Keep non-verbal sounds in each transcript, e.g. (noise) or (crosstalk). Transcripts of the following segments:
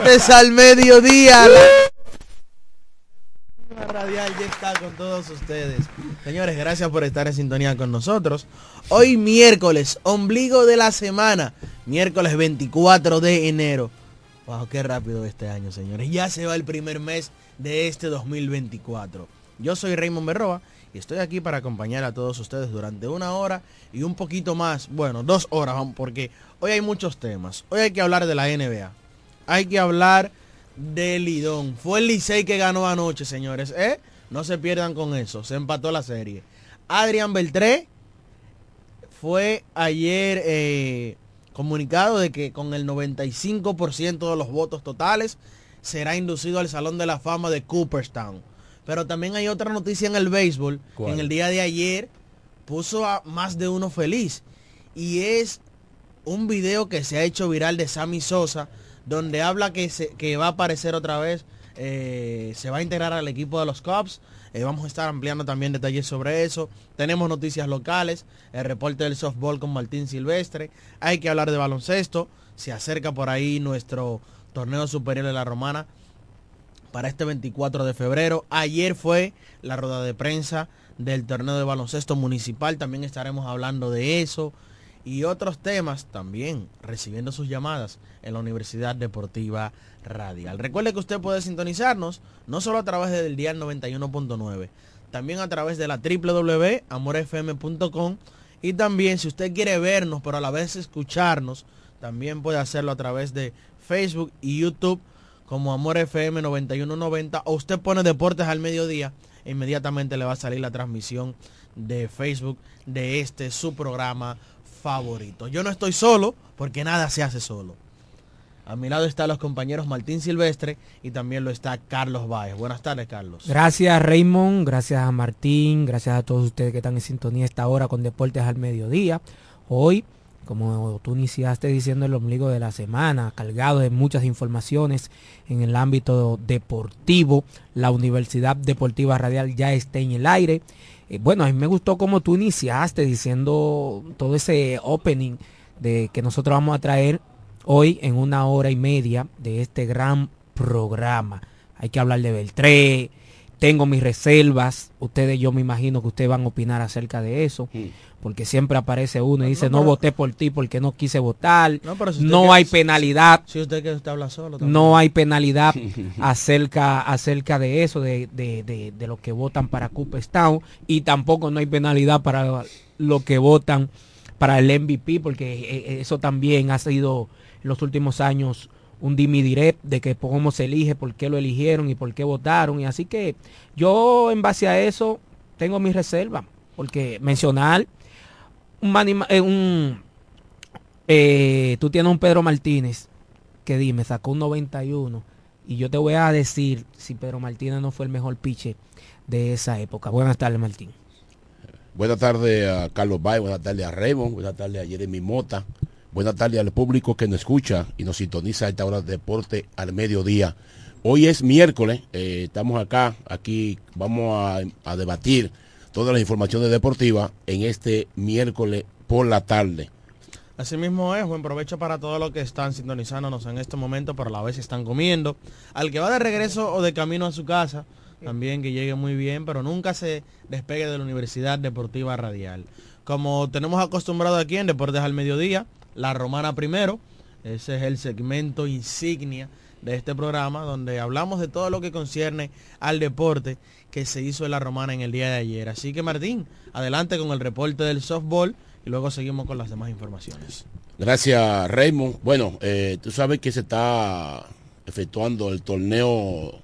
Deportes al Mediodía. La radial ya está con todos ustedes. Señores, gracias por estar en sintonía con nosotros. Hoy miércoles, ombligo de la semana, miércoles 24 de enero. Wow, qué rápido este año, señores. Ya se va el primer mes de este 2024. Yo soy Raymond Berroa y estoy aquí para acompañar a todos ustedes durante una hora y un poquito más, bueno, dos horas, porque hoy hay muchos temas. Hoy hay que hablar de la NBA. Hay que hablar del Lidón. Fue el Licey que ganó anoche, señores. ¿eh? No se pierdan con eso. Se empató la serie. Adrián Beltré fue ayer eh, comunicado de que con el 95% de los votos totales será inducido al Salón de la Fama de Cooperstown. Pero también hay otra noticia en el béisbol. En el día de ayer puso a más de uno feliz. Y es un video que se ha hecho viral de Sammy Sosa, donde habla que, se- que va a aparecer otra vez, eh, se va a integrar al equipo de los Cubs. Eh, vamos a estar ampliando también detalles sobre eso. Tenemos noticias locales, el reporte del softball con Martín Silvestre. Hay que hablar de baloncesto. Se acerca por ahí nuestro torneo superior de la Romana para este 24 de febrero. Ayer fue la rueda de prensa del torneo de baloncesto municipal. También estaremos hablando de eso y otros temas también recibiendo sus llamadas en la Universidad Deportiva Radial. Recuerde que usted puede sintonizarnos no solo a través del dial 91.9, también a través de la www.amorfm.com y también si usted quiere vernos pero a la vez escucharnos, también puede hacerlo a través de Facebook y YouTube como Amor FM 9190 o usted pone deportes al mediodía inmediatamente le va a salir la transmisión de Facebook de este su programa favorito. Yo no estoy solo porque nada se hace solo. A mi lado están los compañeros Martín Silvestre y también lo está Carlos Báez. Buenas tardes, Carlos. Gracias, Raymond. Gracias a Martín. Gracias a todos ustedes que están en sintonía esta hora con Deportes al Mediodía. Hoy, como tú iniciaste diciendo el ombligo de la semana, cargado de muchas informaciones en el ámbito deportivo, la Universidad Deportiva Radial ya está en el aire. Eh, bueno, a mí me gustó como tú iniciaste diciendo todo ese opening de que nosotros vamos a traer hoy en una hora y media de este gran programa. Hay que hablar de Beltré, tengo mis reservas, ustedes yo me imagino que ustedes van a opinar acerca de eso, porque siempre aparece uno y dice, no, voté por ti porque no quise votar, no, hay penalidad. Si usted que usted habla solo. No hay penalidad (laughs) acerca, acerca de eso, de, de, de, de lo que votan para Cooperstown, y tampoco no hay penalidad para lo que votan para el MVP, porque eh, eh, eso también ha sido en los últimos años un dimi direct de que cómo se elige, por qué lo eligieron y por qué votaron. Y así que yo en base a eso tengo mi reserva, porque mencionar un, eh, un eh, tú tienes un Pedro Martínez que dime, sacó un 91 y yo te voy a decir si Pedro Martínez no fue el mejor piche de esa época. Buenas tardes, Martín. Buenas tardes a Carlos Bay, buenas tardes a Raymond, buenas tardes a Jeremy Mota, Buenas tardes al público que nos escucha y nos sintoniza a esta hora de deporte al mediodía. Hoy es miércoles, eh, estamos acá, aquí vamos a, debatir todas las informaciones deportivas en este miércoles por la tarde. Así mismo es, buen provecho para todos los que están sintonizándonos en este momento, pero a la vez están comiendo. Al que va de regreso o de camino a su casa, también que llegue muy bien, pero nunca se despegue de la Universidad Deportiva Radial. Como tenemos acostumbrado aquí en Deportes al Mediodía, la Romana primero. Ese es el segmento insignia de este programa donde hablamos de todo lo que concierne al deporte que se hizo en La Romana en el día de ayer. Así que Martín, adelante con el reporte del softball y luego seguimos con las demás informaciones. Gracias Raymond. Bueno, eh, tú sabes que se está efectuando el torneo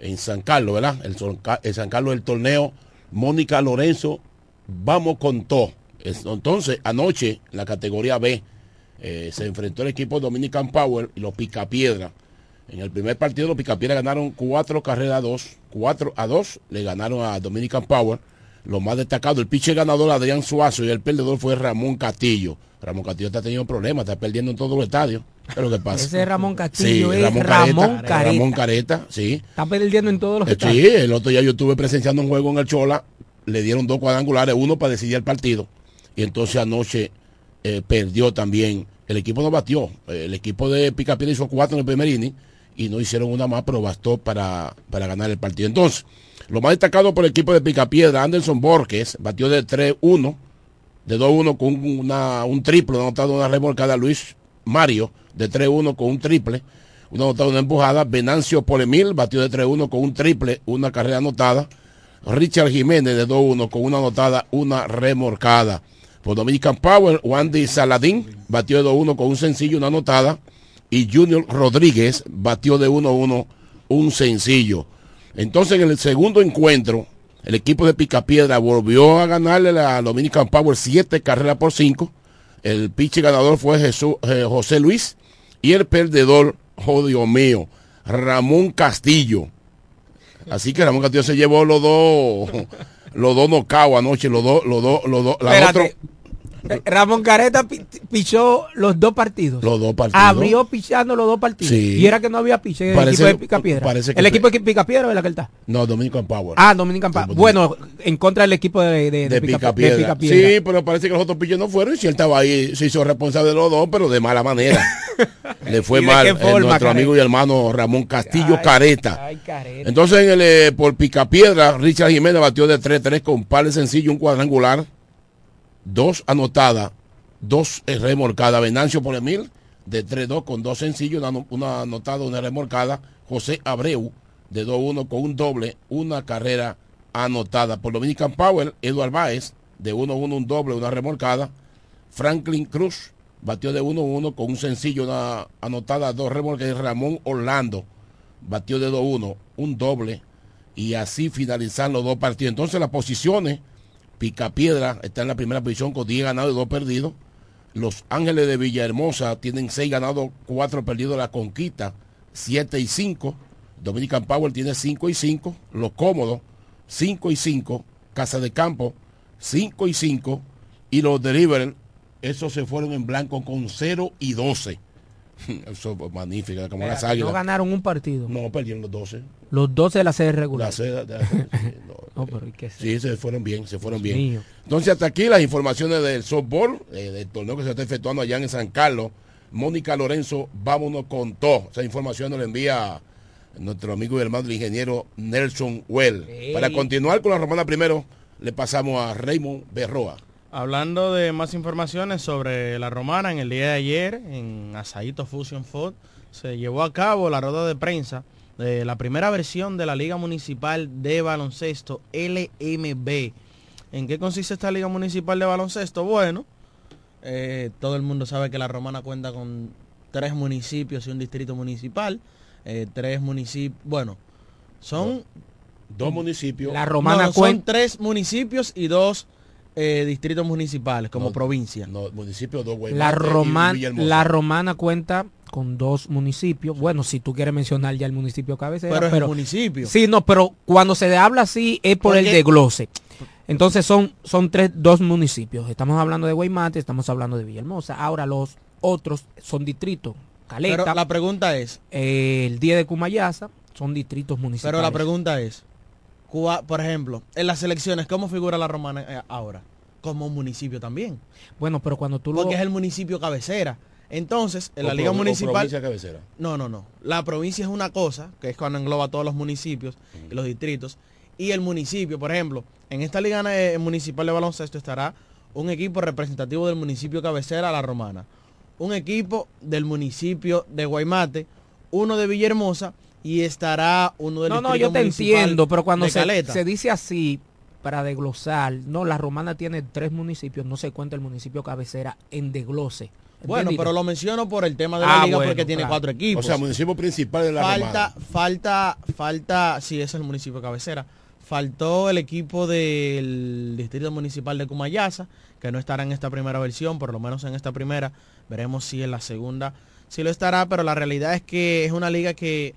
en San Carlos, ¿verdad? El, San Carlos el torneo Mónica Lorenzo, vamos con todo. Entonces, anoche, en la categoría B, eh, se enfrentó el equipo Dominican Power y los Picapiedra. En el primer partido los Picapiedra ganaron cuatro carreras a dos, cuatro a dos le ganaron a Dominican Power. Lo más destacado, el pitcher ganador Adrián Suazo y el perdedor fue Ramón Castillo. Ramón Castillo está teniendo problemas, está perdiendo en todos los estadios. ¿Qué es lo que (laughs) pasa? Ese Ramón Castillo es Ramón, Careta, Ramón Careta, sí. Está perdiendo en todos los eh, estadios. Sí, el otro día yo estuve presenciando un juego en el Chola, le dieron dos cuadrangulares, uno para decidir el partido y entonces anoche eh, perdió también. El equipo no batió. El equipo de Picapiedra hizo cuatro en el primer inning y no hicieron una más, pero bastó para, para ganar el partido. Entonces, lo más destacado por el equipo de Picapiedra, Anderson Borges, batió de 3-1, de 2-1 con una, un triple, anotado una remolcada Luis Mario, de 3-1 con un triple, una anotada, una empujada. Venancio Polemil batió de 3-1 con un triple, una carrera anotada. Richard Jiménez de 2-1 con una anotada, una remolcada. Por Dominican Power, Wandy Saladín batió de 2-1 con un sencillo, una anotada. Y Junior Rodríguez batió de 1-1 un sencillo. Entonces en el segundo encuentro, el equipo de Picapiedra volvió a ganarle a Dominican Power 7 carreras por 5. El pitcher ganador fue Jesús, eh, José Luis. Y el perdedor, oh Dios mío, Ramón Castillo. Así que Ramón Castillo se llevó los dos los dos nocaos anoche, los dos, los dos, los dos, la eh, Ramón Careta pichó los dos partidos. Los dos partidos. Abrió pichando los dos partidos. Y era que no había piche en el equipo de Picapiedra. el equipo de Picapiedra o la que está. No, Dominican Power. Ah, Dominican Power. Bueno, en contra del equipo de, de, Picapiedra. Sí, pero parece que los otros piches no fueron. Y si él estaba ahí, se hizo responsable de los dos, pero de mala manera. (laughs) Le fue mal a nuestro amigo y hermano Ramón Castillo Careta. Entonces, en el, eh, por Picapiedra, Richard Jiménez batió de 3-3 con un par de sencillo, un cuadrangular dos anotadas, dos remolcadas. Venancio por Emil de 3-2 con dos sencillos, una, anotada, una remolcada. José Abreu de 2-1 con un doble, una carrera anotada. Por Dominican Power, Eduardo Báez de 1-1, un doble, una remolcada. Franklin Cruz batió de 1-1 con un sencillo, una anotada, dos remolcadas. Ramón Orlando batió de 2-1, un doble. Y así finalizan los dos partidos. Entonces las posiciones Picapiedra está en la primera posición con 10 ganados y 2 perdidos. Los Ángeles de Villahermosa tienen 6 ganados, 4 perdidos. La Conquista, 7 y 5. Dominican Power tiene 5 y 5. Los Cómodos, 5 y 5. Casa de Campo, 5 y 5. Y los Deliver, esos se fueron en blanco con 0 y 12. (laughs) Eso es magnífico, como las No águilas. ganaron un partido. No, perdieron los 12. Los 12 de la serie regular. La seda- de la- sí, (laughs) no, No, pero ¿y qué es Sí, se fueron bien, se fueron Dios bien. mío. Entonces, hasta aquí las informaciones del softball, eh, del torneo que se está efectuando allá en San Carlos. Mónica Lorenzo, vámonos con todo. Esa información nos la envía nuestro amigo y hermano el ingeniero Nelson Well. Para continuar con la romana primero, le pasamos a Raymond Berroa. Hablando de más informaciones sobre la romana, en el día de ayer, en Asaito Fusion Food, se llevó a cabo la rueda de prensa de la primera versión de la Liga Municipal de Baloncesto, LMB. ¿En qué consiste esta Liga Municipal de Baloncesto? Bueno, eh, todo el mundo sabe que la romana cuenta con tres municipios y un distrito municipal. eh, tres municipios, bueno, son Dos municipios. La romana no, no, son cuenta. tres municipios y dos eh, distritos municipales como No, provincia. No, municipios dos La, roman- la romana cuenta con dos municipios. Bueno, si tú quieres mencionar ya el municipio cabecera. pero es pero el municipio. Sí, no, pero cuando se habla así es por el Porque- desglose. Entonces son, son tres, dos municipios. Estamos hablando de Guaymate, estamos hablando de Villahermosa. Ahora los otros son distritos. Caleta, Pero la pregunta es, eh, el día de Cumayasa son distritos municipales. pero la pregunta es, cua- por ejemplo, en las elecciones, ¿cómo figura la romana eh, ahora? Como un municipio también. Bueno, pero cuando tú lo... Porque es el municipio cabecera. Entonces, en O la liga municipal... provincia cabecera. No, no, no. La provincia es una cosa, que es cuando engloba todos los municipios y los distritos. Y el municipio, por ejemplo, en esta liga eh, municipal de baloncesto estará un equipo representativo del municipio cabecera, La Romana. Un equipo del municipio de Guaymate, uno de Villahermosa y estará uno del No, no, distrito yo te entiendo, pero cuando de se, se dice así, para desglosar, no, la romana tiene tres municipios, no se cuenta el municipio cabecera en desglose. Bueno, ¿entendido? pero lo menciono por el tema de la Ah, liga bueno, porque tiene claro. cuatro equipos. O sea, municipio principal de la falta, romana. falta, falta, sí, es el municipio cabecera. Faltó el equipo del distrito municipal de Cumayasa, que no estará en esta primera versión, por lo menos en esta primera. Veremos si en la segunda sí lo estará, pero la realidad es que es una liga que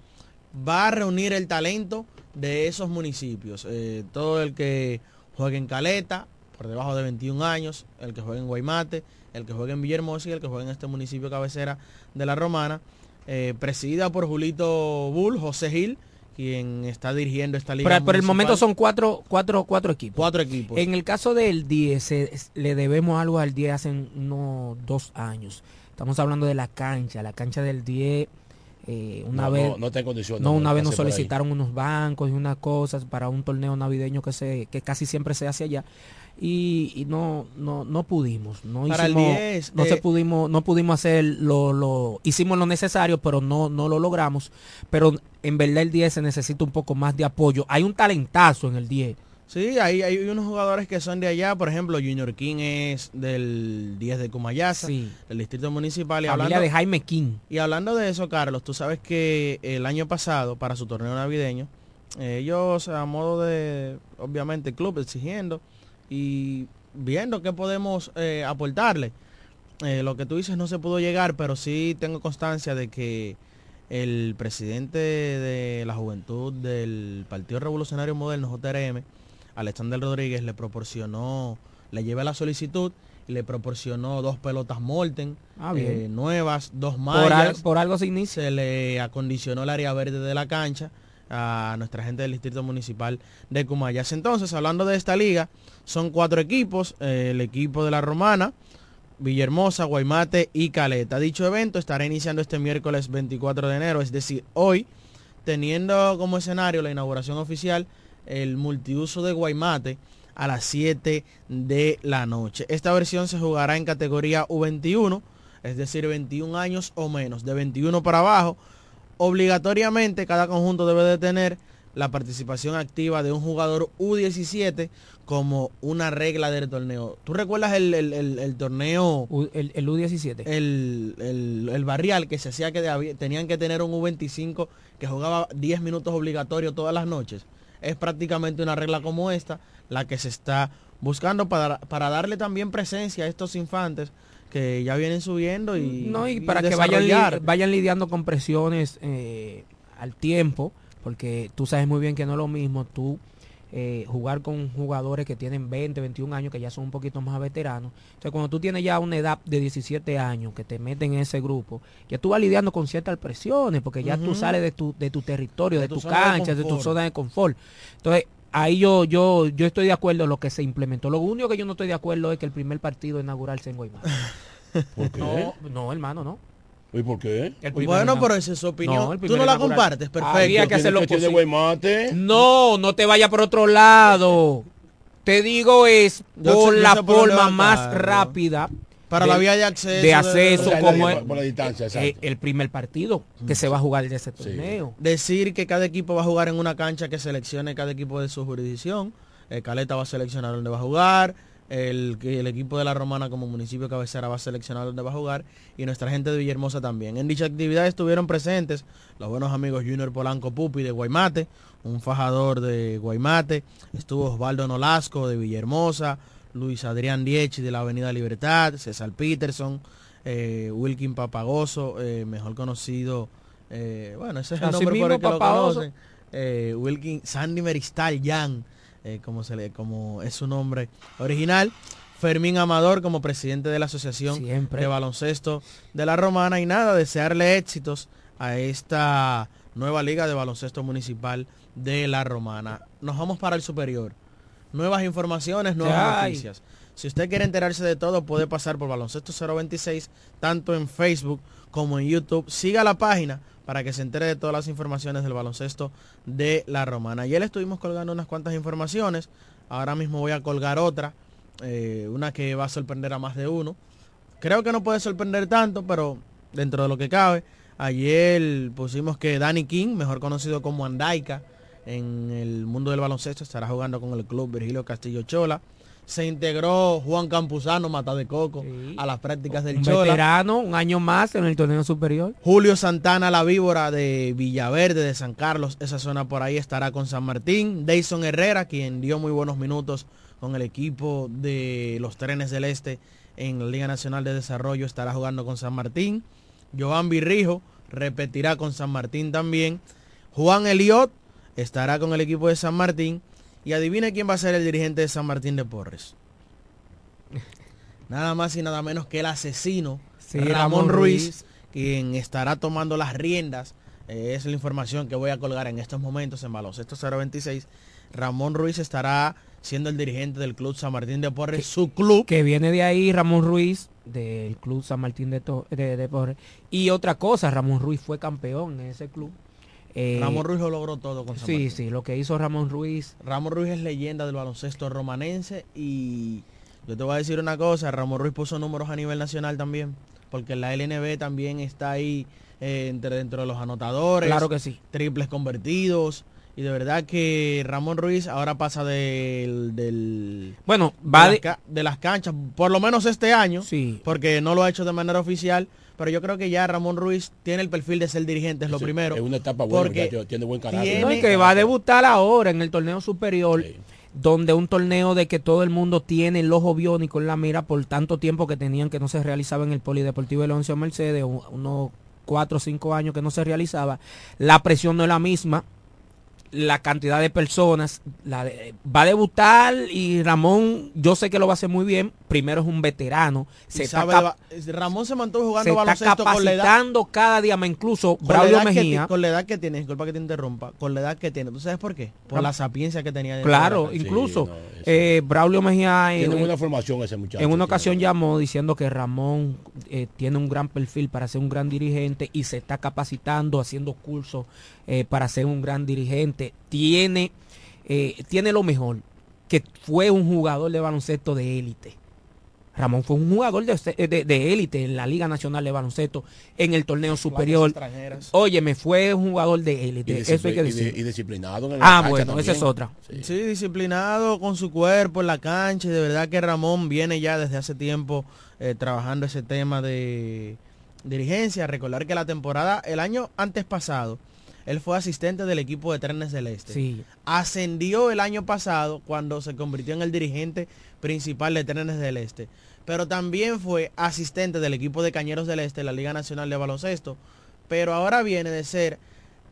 va a reunir el talento de esos municipios. Eh, todo el que juegue en Caleta, por debajo de 21 años, el que juegue en Guaymate, el que juegue en Villahermosa y el que juegue en este municipio cabecera de la Romana, eh, presidida por Julito Bull, José Gil, quien está dirigiendo esta liga. Pero por el momento son cuatro, cuatro, cuatro equipos. cuatro equipos. En el caso del 10, se- le debemos algo al 10 hace unos dos años. Estamos hablando de la cancha. La cancha del 10, eh, una no, vez... no, no está en condiciones. No, una vez nos solicitaron unos bancos y unas cosas para un torneo navideño que se que casi siempre se hace allá y, y no no no pudimos, no Para el hicimos 10, no eh, se pudimos no pudimos hacer lo, lo hicimos lo necesario, pero no no lo logramos, pero en verdad el 10 se necesita un poco más de apoyo. Hay un talentazo en el 10. Sí, hay, hay unos jugadores que son de allá, por ejemplo, Junior King es del 10 de Cumayasa, Sí. del distrito municipal. Y Familia hablando, de Jaime King. y hablando de eso, Carlos, tú sabes que el año pasado, para su torneo navideño, ellos a modo de, obviamente, el club exigiendo y viendo qué podemos eh, aportarle. Eh, lo que tú dices no se pudo llegar, pero sí tengo constancia de que el presidente de la juventud del Partido Revolucionario Moderno, JRM, Alexander Rodríguez, le proporcionó, le llevé la solicitud y le proporcionó dos pelotas Molten, Ah, eh, nuevas, dos Por, al- mallas por algo se inicia. se le acondicionó el área verde de la cancha a nuestra gente del distrito municipal de Cumayas. Entonces, hablando de esta liga, son cuatro equipos, eh, el equipo de la Romana, Villahermosa, Guaymate y Caleta. Dicho evento estará iniciando este miércoles 24 de enero, es decir, hoy, teniendo como escenario la inauguración oficial el multiuso de Guaymate a las 7 de la noche. Esta versión se jugará en categoría U21, es decir, 21 años o menos, de 21 para abajo. Obligatoriamente cada conjunto debe de tener la participación activa de un jugador U17 como una regla del torneo. ¿Tú recuerdas el, el- el- el torneo, U- El, el U17. el, el- el barrial que se hacía que tenían que tener un U25 que jugaba 10 minutos obligatorios todas las noches? Es prácticamente una regla como esta la que se está buscando para, para darle también presencia a estos infantes que ya vienen subiendo y, No, y y para que vayan, li- vayan lidiando con presiones eh, al tiempo, porque tú sabes muy bien que no es lo mismo tú eh, jugar con jugadores que tienen 20, 21 años, que ya son un poquito más veteranos. Entonces, cuando tú tienes ya una edad de 17 años, que te meten en ese grupo, ya tú vas lidiando con ciertas presiones, porque ya tú sales de tu, de tu territorio, De de, tu tu zona de cancha, de tu zona de confort. Entonces, ahí yo, yo, yo estoy de acuerdo en lo que se implementó. Lo único que yo no estoy de acuerdo es que el primer partido inaugural sea en Guaymate. (laughs) ¿Por qué? No, no, hermano, no. ¿Y por qué? El Bueno, pero esa es su opinión. No, el Tú no la compartes, perfecto. Había que hacerlo Tiene posible. No, no te vayas por otro lado. Te digo es Yo por sé- la forma más rápida Para de- la vía de acceso. de acceso como la- es- por la distancia, exacto. eh, el primer partido que se va a jugar de ese torneo. Decir que cada equipo va a jugar en una cancha que seleccione cada equipo de su jurisdicción. Eh, Caleta va a seleccionar dónde va a jugar. El, el equipo de la Romana como municipio cabecera va a seleccionar dónde va a jugar. Y nuestra gente de Villahermosa también. En dicha actividad estuvieron presentes los buenos amigos Junior Polanco Pupi de Guaymate, un fajador de Guaymate. Estuvo Osvaldo Nolasco de Villahermosa, Luis Adrián Diechi de la Avenida Libertad, César Peterson, eh, Wilkin Papagoso, eh, mejor conocido, eh, bueno, ese es el Así nombre por el que lo conocen. Wilkin, Sandy Meristal Yan, eh, como, se le, como es su nombre original. Fermín Amador como presidente de la Asociación Siempre. de Baloncesto de la Romana. Y nada, desearle éxitos a esta nueva liga de baloncesto municipal de la Romana. Nos vamos para el superior. Nuevas informaciones, nuevas Ay. noticias. Si usted quiere enterarse de todo, puede pasar por Baloncesto 026, tanto en Facebook como en YouTube. Siga la página para que se entere de todas las informaciones del baloncesto de la Romana. Ayer estuvimos colgando unas cuantas informaciones. Ahora mismo voy a colgar otra. eh, una que va a sorprender a más de uno. Creo que no puede sorprender tanto, pero dentro de lo que cabe. Ayer pusimos que Danny King, mejor conocido como Andaica, en el mundo del baloncesto, estará jugando con el club Virgilio Castillo Chola. Se integró Juan Campuzano, Mata de Coco, Sí. a las prácticas del Un Chola. veterano, un año más en el torneo superior. Julio Santana, la víbora de Villaverde, de San Carlos, esa zona por ahí estará con San Martín. Dayson Herrera, quien dio muy buenos minutos con el equipo de los Trenes del Este en la Liga Nacional de Desarrollo, estará jugando con San Martín. Joan Virrijo repetirá con San Martín también. Juan Eliot estará con el equipo de San Martín. Y adivine quién va a ser el dirigente de San Martín de Porres. Nada más y nada menos que el asesino Sí, Ramón, Ramón Ruiz, Ruiz. quien estará tomando las riendas. Eh, es la información que voy a colgar en estos momentos en Baloncesto 026. Ramón Ruiz estará siendo el dirigente del Club San Martín de Porres, su club. Que viene de ahí Ramón Ruiz, del Club San Martín de, To- de, de Porres. Y otra cosa, Ramón Ruiz fue campeón en ese club. Eh, Ramón Ruiz lo logró todo con San Sí, Martín. sí, lo que hizo Ramón Ruiz. Ramón Ruiz es leyenda del baloncesto romanense y yo te voy a decir una cosa, Ramón Ruiz puso números a nivel nacional también, porque la LNB también está ahí eh, entre, dentro de los anotadores. Claro que sí. triples convertidos. Y de verdad que Ramón Ruiz ahora pasa del, del Bueno, de, las de las canchas, por lo menos este año, Sí. porque no lo ha hecho de manera oficial, pero yo creo que ya Ramón Ruiz tiene el perfil de ser dirigente, es lo Sí, primero. Es una etapa buena, porque tiene buen carácter. tiene- No, y que va a debutar ahora en el torneo superior, Sí. donde un torneo de que todo el mundo tiene el ojo biónico en la mira por tanto tiempo que tenían que no se realizaba en el Polideportivo Leoncio Mercedes, u- unos cuatro o cinco años que no se realizaba. La presión no es la misma, la cantidad de personas, la de- va a debutar y Ramón, yo sé que lo va a hacer muy bien. Primero es un veterano, se está, sabe Ramón se mantuvo se jugando está baloncesto con la edad capacitando cada día más, incluso con Braulio que Mejía. con la edad que tiene, disculpa que te interrumpa, con la edad que tiene. ¿Tú sabes por qué? Por Ram- la sapiencia que tenía. de Claro, incluso no, eh, Braulio Mejía en, Tiene buena formación ese muchacho. en una ocasión llamó diciendo que Ramón eh, tiene un gran perfil para ser un gran dirigente y se está capacitando, haciendo cursos eh, para ser un gran dirigente. Tiene, eh, tiene lo mejor, que fue un jugador de baloncesto de élite. Ramón fue un jugador de de- de élite en la Liga Nacional de Baloncesto, en el torneo superior. extranjeras. Óyeme, fue un jugador de élite, eso hay que y de- decir. y disciplinado en la Ah, bueno, también. esa es otra. Sí. Sí, disciplinado con su cuerpo en la cancha y de verdad que Ramón viene ya desde hace tiempo eh, trabajando ese tema de dirigencia. Recordar que la temporada, el año antes pasado, Él fue asistente del equipo de Trenes del Este. Sí. Ascendió el año pasado cuando se convirtió en el dirigente principal de Trenes del Este. Pero también fue asistente del equipo de Cañeros del Este, la Liga Nacional de Baloncesto. Pero ahora viene de ser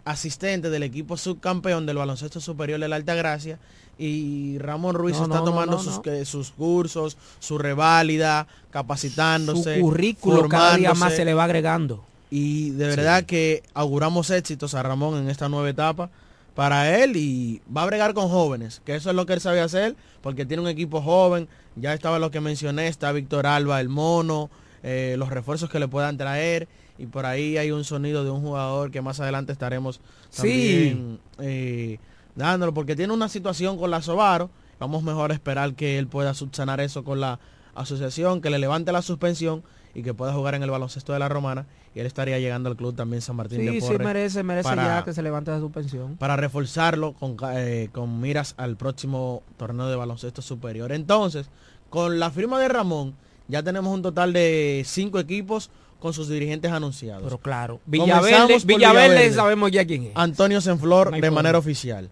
asistente del equipo subcampeón del baloncesto superior de la Alta Gracia y Ramón Ruiz No, está no, tomando no, sus, no. que- sus cursos, su reválida, capacitándose. Su currículo cada día más se le va agregando. Y de verdad que auguramos éxitos a Ramón en esta nueva etapa para él y va a bregar con jóvenes, que eso es lo que él sabe hacer, porque tiene un equipo joven, ya estaba lo que mencioné, está Víctor Alba, el mono, eh, los refuerzos que le puedan traer, y por ahí hay un sonido de un jugador que más adelante estaremos también eh, dándolo, porque tiene una situación con la Sobaro, vamos mejor a esperar que él pueda subsanar eso con la asociación, que le levante la suspensión y que pueda jugar en el baloncesto de la Romana y él estaría llegando al club también San Martín de Sí, sí, Porres merece, merece para- ya que se levante de su pensión. para reforzarlo con, eh, con miras al próximo torneo de baloncesto superior. Entonces, con la firma de Ramón, ya tenemos un total de cinco equipos con sus dirigentes anunciados. Pero claro, Villaverde, Villaverde, sabemos ya quién es. Antonio Senflor de manera oficial.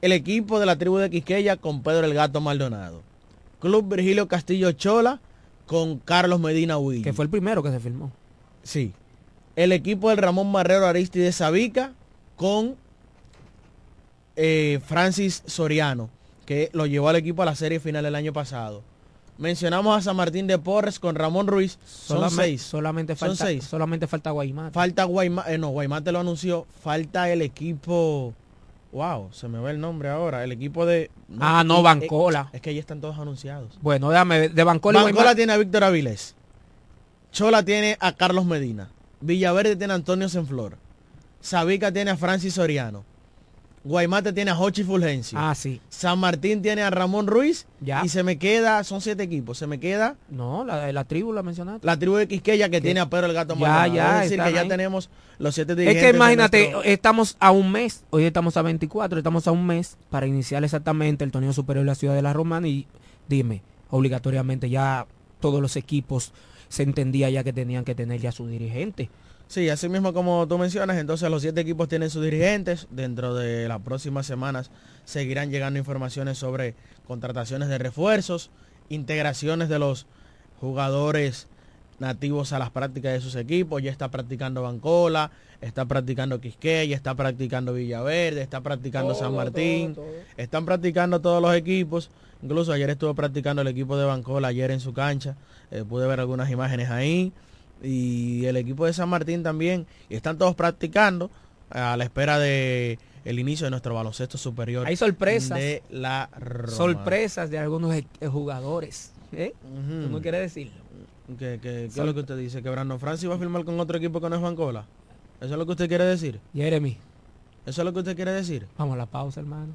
El equipo de la tribu de Quisqueya con Pedro el Gato Maldonado. Club Virgilio Castillo Chola con Carlos Medina Huilla. Que fue el primero que se firmó. Sí. El equipo del Ramón Marrero Aristide Sabica con eh, Francis Soriano, que lo llevó al equipo a la serie final el año pasado. Mencionamos a San Martín de Porres con Ramón Ruiz. Son Solamente, seis. Solamente Son falta, seis. solamente falta Guaymate. Falta Guaymate, eh, no, Guaymate lo anunció. Falta el equipo. Wow, se me va el nombre ahora. El equipo de. Ah, no, y- Bancola. eh, es que ahí están todos anunciados. bueno, déjame, de Bancola Bancola tiene a Víctor Avilés. Chola tiene a Carlos Medina. Villaverde tiene a Antonio Senflor. Sabica tiene a Francis Soriano. Guaymate tiene a Hochi Fulgencio. Ah, sí. San Martín tiene a Ramón Ruiz. Ya. Y se me queda, son siete equipos. Se me queda No, la, la tribu la mencionaste. la tribu de Quisqueya que tiene a Pedro el Gato Ya, ya, Es decir, que ya tenemos los siete Es que imagínate, nuestro- estamos a un mes, hoy estamos a 24, estamos a un mes para iniciar exactamente el torneo superior de la ciudad de la Romana y dime, obligatoriamente ya todos los equipos se entendía ya que tenían que tener ya su dirigente. Sí, así mismo como tú mencionas, entonces los siete equipos tienen sus dirigentes. Dentro de las próximas semanas seguirán llegando informaciones sobre contrataciones de refuerzos, integraciones de los jugadores nativos a las prácticas de sus equipos. Ya está practicando Bancola, está practicando Quisqueya, está practicando Villaverde, está practicando San Martín. Están practicando todos los equipos. Incluso ayer estuvo practicando el equipo de Bancola, ayer en su cancha. Eh, pude ver algunas imágenes ahí. Y el equipo de San Martín también. Y están todos practicando a la espera de el inicio de nuestro baloncesto superior. Hay sorpresas. De la Roma. Sorpresas de algunos eh, jugadores. ¿eh? Ujú. ¿Tú no quieres decirlo? ¿Qué, qué- qué es lo que usted dice? ¿Que Brandon Francis va a firmar con otro equipo que no es Bancola? ¿Eso es lo que usted quiere decir? Jeremy, ¿Eso es lo que usted quiere decir? vamos a la pausa, hermano.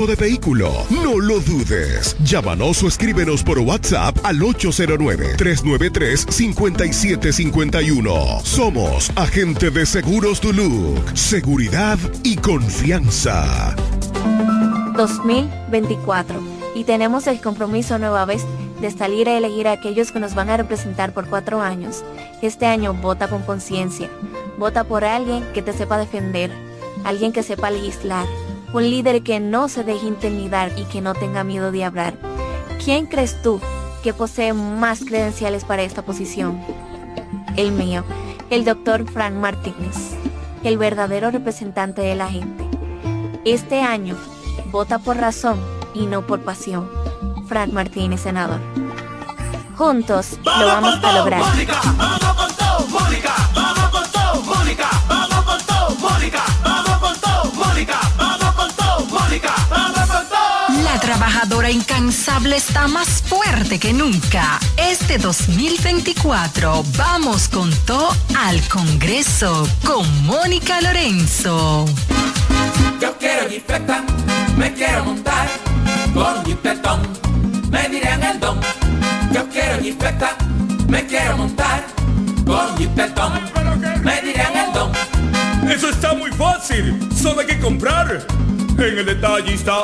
de vehículo. No lo dudes. Llámanos o escríbenos por WhatsApp al 809-393-5751. Somos agente de seguros Duluc. Seguridad y confianza. 2024 y tenemos el compromiso nueva vez de salir a elegir a aquellos que nos van a representar por cuatro años. Este año vota con conciencia. Vota por alguien que te sepa defender, alguien que sepa legislar, un líder que no se deje intimidar y que no tenga miedo de hablar. ¿Quién crees tú que posee más credenciales para esta posición? El mío, el doctor Frank Martínez, el verdadero representante de la gente. Este año, vota por razón y no por pasión. Frank Martínez, senador. Juntos lo vamos a lograr. Trabajadora incansable está más fuerte que nunca. Este 2024 vamos con todo al Congreso con Mónica Lorenzo. Yo quiero jipeta, me quiero montar con jipetón, me dirán el don. Yo quiero jipeta, me quiero montar con jipetón, me dirán el don. Eso está muy fácil, solo hay que comprar. En el detallista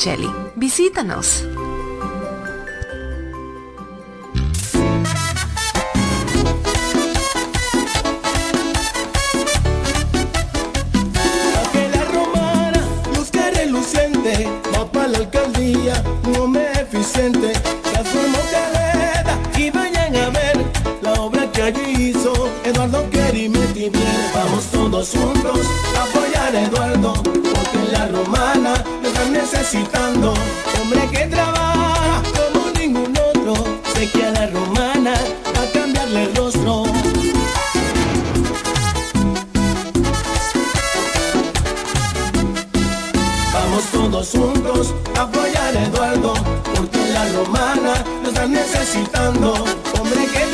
Visítanos. romana la alcaldía, y vayan a ver la obra que allí hizo Eduardo. Vamos todos Eduardo, porque la romana lo están necesitando, hombre que trabaja como ningún otro, sé que a la romana va a cambiarle el rostro. Vamos todos juntos a apoyar a Eduardo, porque la romana lo están necesitando. Hombre que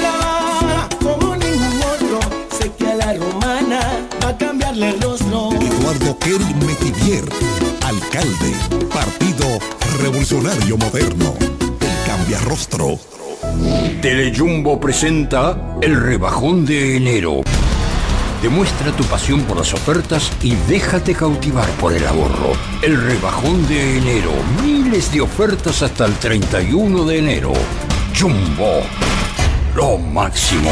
Moderno, el cambia rostro. Telejumbo presenta el rebajón de enero. Demuestra tu pasión por las ofertas y déjate cautivar por el ahorro. El rebajón de enero. Miles de ofertas hasta el 31 de enero. Jumbo. Lo máximo.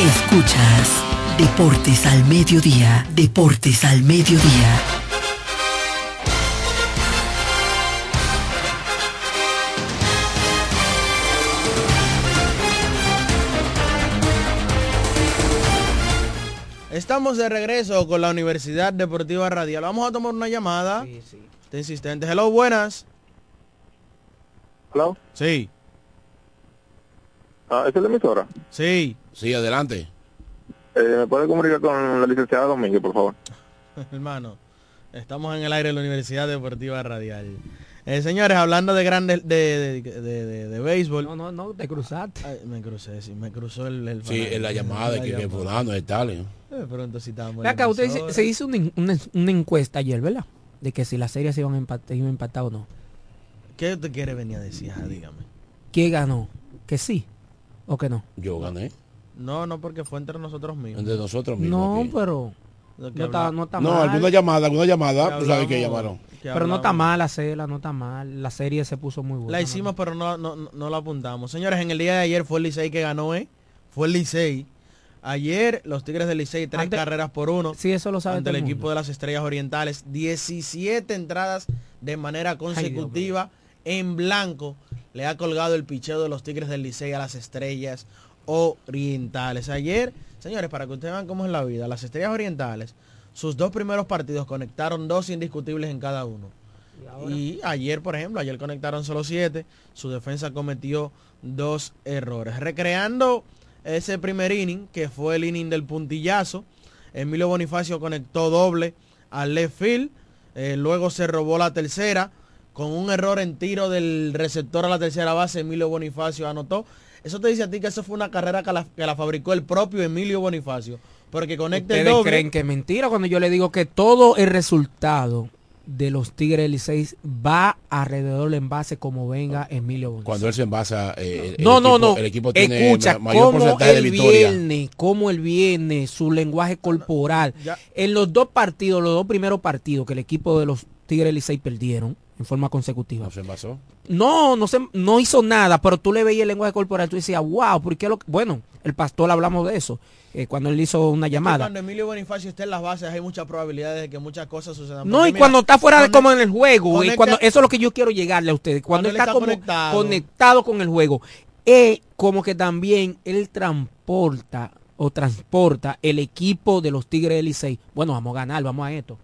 Escuchas Deportes al Mediodía, Deportes al Mediodía. Estamos de regreso con la Universidad Deportiva Radial. Vamos a tomar una llamada. Sí, sí. Está insistente. Hello, buenas. Hello. Sí. Ah, ¿Esa es la emisora? Sí. Sí, adelante. Eh, ¿Me puede comunicar con la licenciada Domínguez, por favor? (laughs) Hermano, estamos en el aire de la Universidad Deportiva Radial. Eh, señores, hablando de grandes de, de, de, de, de béisbol. No, no, no, te cruzaste. Ay, me crucé, sí, me cruzó el... el Sí, en la llamada la que, fulano es tal. ¿eh? Pronto citamos. Ve acá, usted dice- se hizo una, una- una encuesta ayer, ¿verdad? De que si la serie se iban a empatar, iba a empatar o no. ¿Qué te quiere venir a decir? Ajá, dígame. ¿Quién ganó? ¿Que sí o que no? Yo gané. No, no, porque fue entre nosotros mismos. Entre nosotros mismos. No, aquí. pero no está, no está No, mal. alguna llamada, alguna llamada, tú sabes que llamaron. que Pero no está mal la cela, no está mal. La serie se puso muy buena. La hicimos, pero no, no, no- no la apuntamos. Señores, en el día de ayer fue el Licey que ganó, ¿eh? Fue el Licey. Ayer los Tigres del Licey, tres Ante- carreras por uno. Sí, eso lo sabe ante todo el el equipo de las Estrellas Orientales. 17 entradas de manera consecutiva en blanco. Le ha colgado el picheo de los Tigres del Licey a las Estrellas Orientales. Ayer, señores, para que ustedes vean cómo es la vida, las Estrellas Orientales, sus dos primeros partidos conectaron dos indiscutibles en cada uno. Y ayer, por ejemplo, ayer conectaron solo siete. Su defensa cometió dos errores. Recreando ese primer inning, que fue el inning del puntillazo, Emilio Bonifacio conectó doble al left field. eh, luego se robó la tercera. Con un error en tiro del receptor a la tercera base, Emilio Bonifacio anotó. Eso te dice a ti que eso fue una carrera que la, que la fabricó el propio Emilio Bonifacio. Porque conecta el Ustedes doble. creen que es mentira cuando yo le digo que todo el resultado de los Tigres del Licey va alrededor del envase como venga Emilio Bonifacio. Cuando él se envasa, eh, el, No, el no, equipo, no. el equipo tiene Escucha, ma- mayor porcentaje de el victoria. viernes, cómo el viernes, su lenguaje corporal. Ya. En los dos partidos, los dos primeros partidos que el equipo de los Tigres del Licey perdieron en forma consecutiva. No se envasó. No, no se, no hizo nada, pero tú le veías el lenguaje corporal, tú decías, wow, ¿por qué lo que-?" Bueno, el pastor hablamos de eso, eh, cuando él hizo una Que llamada. Cuando Emilio Bonifacio esté en las bases hay muchas probabilidades de que muchas cosas sucedan. No, y mira, cuando está fuera de como en el juego, y cuando eso es lo que yo quiero llegarle a ustedes, cuando, Cuando él él está, está como conectado. conectado. con el juego, es como que también él transporta o transporta el equipo de los Tigres del Licey. Bueno, vamos a ganar, vamos a esto.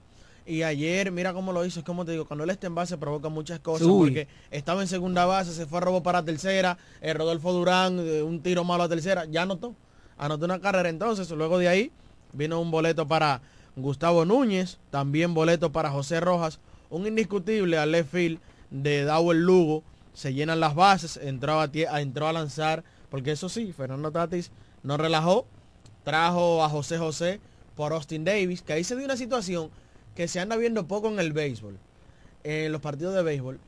Y ayer, mira cómo lo hizo, es como te digo, cuando él está en base provoca muchas cosas, Uy. porque estaba en segunda base, se fue a robo para tercera, el Rodolfo Durán, eh, un tiro malo a tercera, ya anotó, anotó una carrera entonces, luego de ahí vino un boleto para Gustavo Núñez, también boleto para José Rojas, un indiscutible al left field de Dawel Lugo, se llenan las bases, entró a- entró a lanzar, porque eso sí, Fernando Tatis no relajó, trajo a José José por Austin Davis, que ahí se dio una situación que se anda viendo poco en el béisbol, en los partidos de béisbol.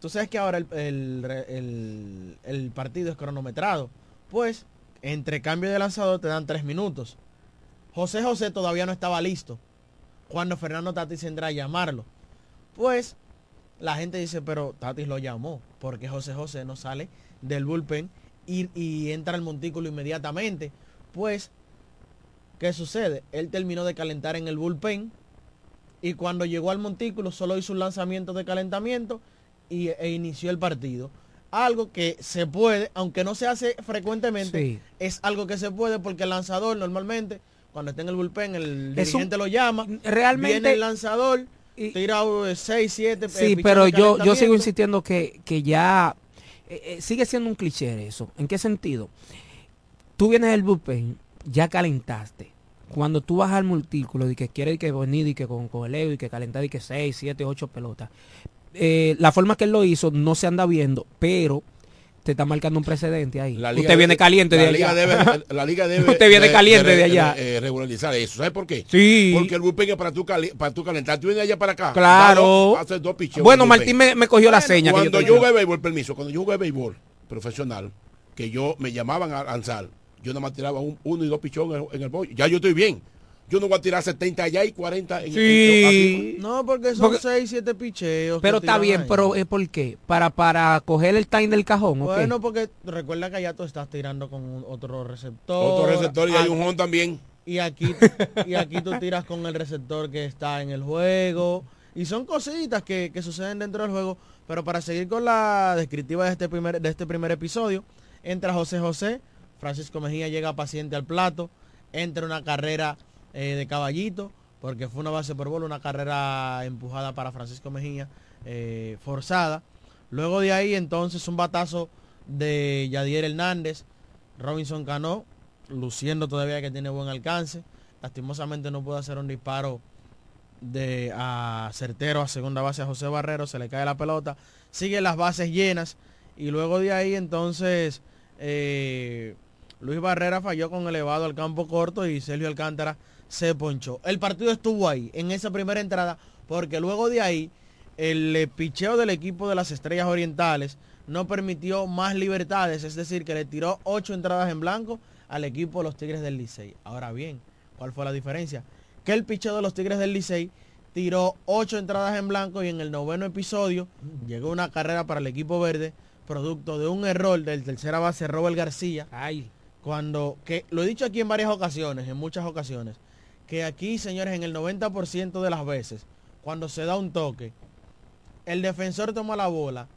Tú sabes que ahora el, el- el- el partido es cronometrado. Pues, entre cambio de lanzador te dan tres minutos. José José todavía no estaba listo cuando Fernando Tatis entra a llamarlo. Pues, la gente dice, pero Tatis lo llamó, porque José José no sale del bullpen y, y entra al montículo inmediatamente. Pues, ¿qué sucede? Él terminó de calentar en el bullpen y cuando llegó al montículo solo hizo un lanzamiento de calentamiento y, e inició el partido. Algo que se puede, aunque no se hace frecuentemente, Sí. es algo que se puede porque el lanzador normalmente, cuando está en el bullpen, el Es un- dirigente lo llama, realmente- viene el lanzador, tira 6, 7, Sí, pero yo, yo sigo insistiendo que, que ya eh, eh, sigue siendo un cliché eso. ¿En qué sentido? Tú vienes del bullpen, ya calentaste. Cuando tú vas al multículo y que quieres que venir y que con, con el ego y que calentar y que 6, 7, 8 pelotas. eh, la forma que él lo hizo no se anda viendo, pero te está marcando un precedente ahí. La liga Usted viene caliente la de liga allá. (laughs) la liga debe Usted viene caliente de- de allá. eh, regularizar eso. ¿Sabe por qué? Sí. Porque el bullpen es para tu, cali- para tu calentar. Tú vienes allá para acá. Claro. haces dos picheos Bueno, Martín me, me cogió la seña. que Cuando te yo dije. jugué béisbol, permiso, cuando yo jugué béisbol profesional, que yo me llamaban a lanzar, yo nada más tiraba un- uno y dos pichones en el, en bollo. Ya yo estoy bien. Yo no voy a tirar 70 allá y 40 en Sí. No, porque son Porque- 6, 7 picheos. Pero está bien, ahí. pero ¿es por qué? Para, para coger el time del cajón. Bueno, porque recuerda que allá tú estás tirando con un- otro receptor. Otro receptor y hay un home también. Y aquí, (laughs) y aquí tú tiras con el receptor que está en el juego. Y son cositas que, que suceden dentro del juego. Pero para seguir con la descriptiva de este primer, de este primer episodio, entra José José, Francisco Mejía llega paciente al plato, entra una carrera eh, de caballito, porque fue una base por bola, una carrera empujada para Francisco Mejía, eh, forzada. Luego de ahí entonces un batazo de Yadier Hernández, Robinson Cano, luciendo todavía que tiene buen alcance. Lastimosamente no pudo hacer un disparo de a certero a segunda base a José Barrero, se le cae la pelota, sigue las bases llenas y luego de ahí entonces eh, Luis Barrera falló con elevado al campo corto y Sergio Alcántara se ponchó. El partido estuvo ahí en esa primera entrada porque luego de ahí el eh, picheo del equipo de las Estrellas Orientales no permitió más libertades, es decir, que le tiró ocho entradas en blanco al equipo de los Tigres del Licey. Ahora bien, ¿cuál fue la diferencia? Que el picheo de los Tigres del Licey tiró ocho entradas en blanco y en el noveno episodio llegó una carrera para el equipo verde, producto de un error del tercera base Robert García. Cuando, que lo he dicho aquí en varias ocasiones, en muchas ocasiones, que aquí, señores, en el 90% de las veces, cuando se da un toque, el defensor toma la bola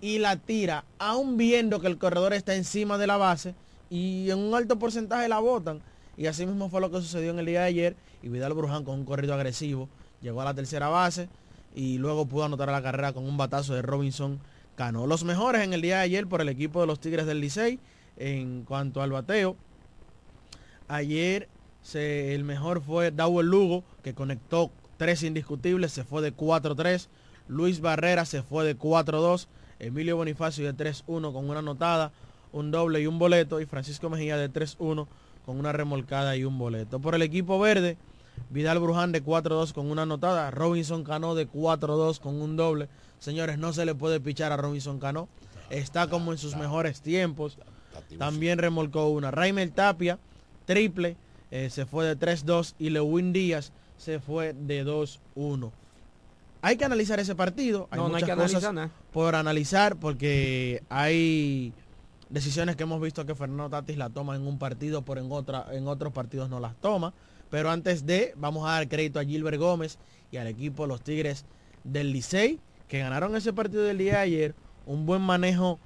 y la tira, aún viendo que el corredor está encima de la base y en un alto porcentaje la botan. Y así mismo fue lo que sucedió en el día de ayer y Vidal Bruján con un corrido agresivo llegó a la tercera base y luego pudo anotar la carrera con un batazo de Robinson Cano. Los mejores en el día de ayer por el equipo de los Tigres del Licey en cuanto al bateo. Ayer se- el mejor fue Dawel Lugo, que conectó tres indiscutibles, se fue de 4-3. Luis Barrera se fue de 4-2. Emilio Bonifacio de 3-1 con una anotada, un doble y un boleto. Y Francisco Mejía de 3-1 con una remolcada y un boleto. Por el equipo verde, Vidal Bruján de 4-2 con una anotada. Robinson Cano de 4-2 con un doble. Señores, no se le puede pichar a Robinson Cano. Está como en sus mejores tiempos. También remolcó una. Raimel Tapia, triple, eh, se fue de 3-2 y Lewin Díaz se fue de 2-1. Hay que analizar ese partido. Hay No, no hay muchas que cosas analizar por analizar porque hay decisiones que hemos visto que Fernando Tatis la toma en un partido, pero en, otra, en otros partidos no las toma. Pero antes de, vamos a dar crédito a Gilbert Gómez y al equipo de los Tigres del Licey, que ganaron ese partido del día de ayer. Un buen manejo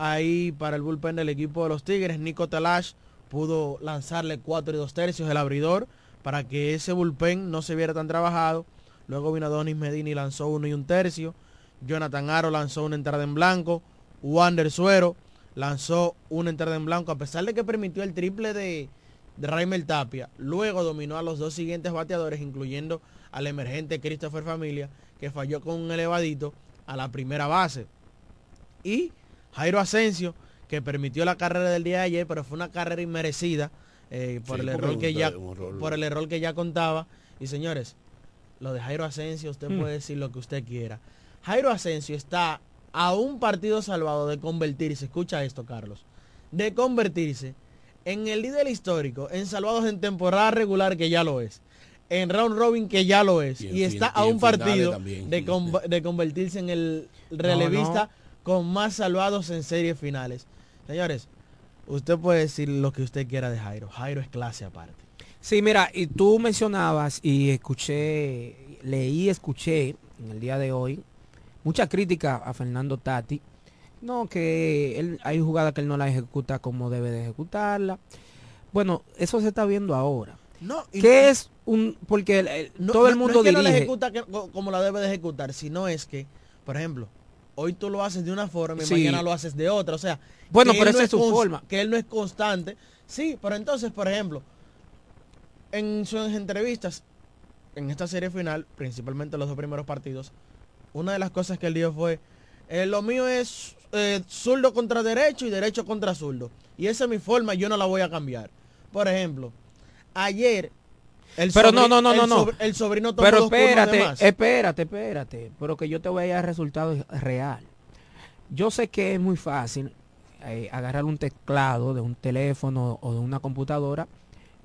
ahí para el bullpen del equipo de los Tigres. Nico Talash pudo lanzarle 4 y 2 tercios el abridor para que ese bullpen no se viera tan trabajado. Luego vino Donis Medina y lanzó uno y un tercio. Jonathan Aro lanzó una entrada en blanco. Wander Suero lanzó una entrada en blanco. A pesar de que permitió el triple de, de Raimel Tapia, luego dominó a los dos siguientes bateadores, incluyendo al emergente Christopher Familia, que falló con un elevadito a la primera base. Y Jairo Asensio, que permitió la carrera del día de ayer, pero fue una carrera inmerecida eh, por, Sí, el error que ya, error. por el error que ya contaba. Y señores, lo de Jairo Asensio, usted Mm. puede decir lo que usted quiera. Jairo Asensio está a un partido salvado de convertirse, escucha esto Carlos, de convertirse en el líder histórico en salvados en temporada regular que ya lo es, en round robin que ya lo es, Y está a y un partido también. de, con- de convertirse en el relevista con más salvados en series finales. Señores, usted puede decir lo que usted quiera de Jairo. Jairo es clase aparte. Sí, mira, y tú mencionabas y escuché, leí, escuché en el día de hoy mucha crítica a Fernando Tati. No, que él, hay jugadas que él no la ejecuta como debe de ejecutarla. Bueno, eso se está viendo ahora. No, y- ¿Qué es un...? Porque el- el- No- todo el no- no mundo es que no la dirige. ejecuta que- como la debe de ejecutar, sino es que, por ejemplo, hoy tú lo haces de una forma y Sí. mañana lo haces de otra. O sea, Bueno, que pero él esa es su forma. Que él no es constante. Sí, pero entonces, por ejemplo, en sus entrevistas, en esta serie final, principalmente los dos primeros partidos, una de las cosas que él dijo fue, eh, lo mío es eh, zurdo contra derecho y derecho contra zurdo. Y esa es mi forma, yo no la voy a cambiar. Por ejemplo, ayer el Pero no, no, no, no, el sobrino tomó Pero dos espérate, más. espérate, espérate. Pero que yo te voy a dar resultado real. Yo sé que es muy fácil eh, agarrar un teclado de un teléfono o de una computadora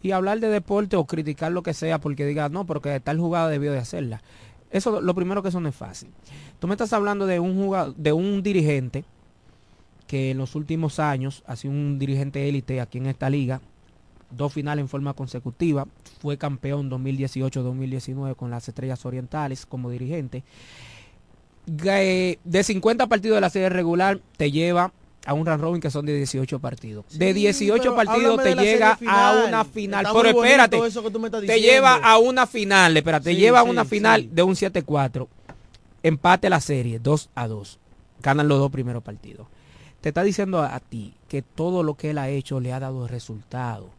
y hablar de deporte o criticar lo que sea porque diga, no, porque tal jugada debió de hacerla. Eso, lo primero que eso no es fácil. Tú me estás hablando de un jugador, de un dirigente que en los últimos años ha sido un dirigente élite aquí en esta liga, dos finales en forma consecutiva, fue campeón 2018-2019 con las Estrellas Orientales como dirigente. Ga- De 50 partidos de la serie regular te lleva a un round robin que son de 18 partidos. de Sí, 18 pero partidos te llega a una final. Está Pero espérate, te lleva a una final, espérate, te Sí, lleva a una final de un 7-4. Empate la serie, 2 a 2. Ganan los dos primeros partidos. Te está diciendo a, a ti que todo lo que él ha hecho le ha dado resultado.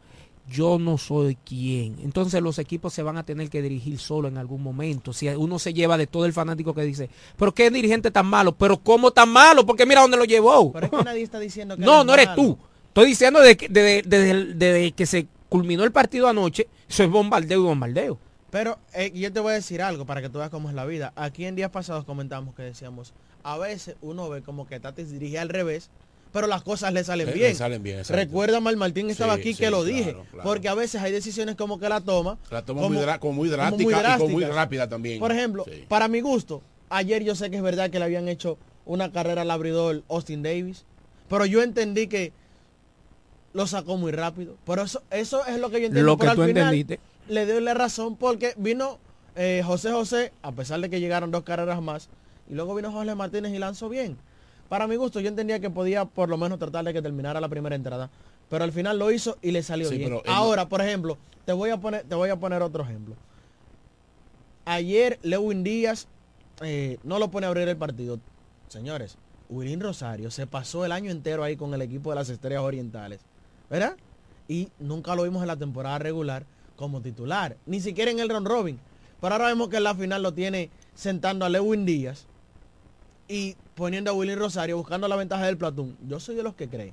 Yo no soy quien. Entonces los equipos se van a tener que dirigir solo en algún momento. Si uno se lleva de todo el fanático que dice, pero qué dirigente tan malo, pero cómo tan malo, porque mira dónde lo llevó. Pero es que nadie está diciendo que No, no es eres malo. tú. Estoy diciendo desde que se culminó el partido anoche, eso es bombardeo y bombardeo. Pero eh, yo te voy a decir algo para que tú veas cómo es la vida. Aquí en días pasados comentamos que decíamos, a veces uno ve como que Tatis dirige al revés, pero las cosas le salen Le- bien. le salen bien, exacto. Recuerda, Mal Martín estaba Sí, aquí sí, que lo dije, claro. porque a veces hay decisiones como que la toma. La toma muy dra- como muy drástica y como muy rápida también. Por ejemplo, Sí. para mi gusto, ayer yo sé que es verdad que le habían hecho una carrera al abridor Austin Davis, pero yo entendí que lo sacó muy rápido. Pero eso, eso es lo que yo entiendo. Lo que pero tú al final, entendiste. Le doy la razón porque vino eh, José José, a pesar de que llegaron dos carreras más, y luego vino Jorge Martínez y lanzó bien. Para mi gusto, yo entendía que podía por lo menos tratar de que terminara la primera entrada, pero al final lo hizo y le salió Sí, bien. pero él no- Ahora, por ejemplo, te voy a poner, te voy a poner otro ejemplo. Ayer Lewin Díaz eh, no lo pone a abrir el partido. Señores, Wilín Rosario se pasó el año entero ahí con el equipo de las Estrellas Orientales. ¿Verdad? Y nunca lo vimos en la temporada regular como titular. Ni siquiera en el round robin. Pero ahora vemos que en la final lo tiene sentando a Lewin Díaz y poniendo a Wilín Rosario buscando la ventaja del platón. Yo soy de los que cree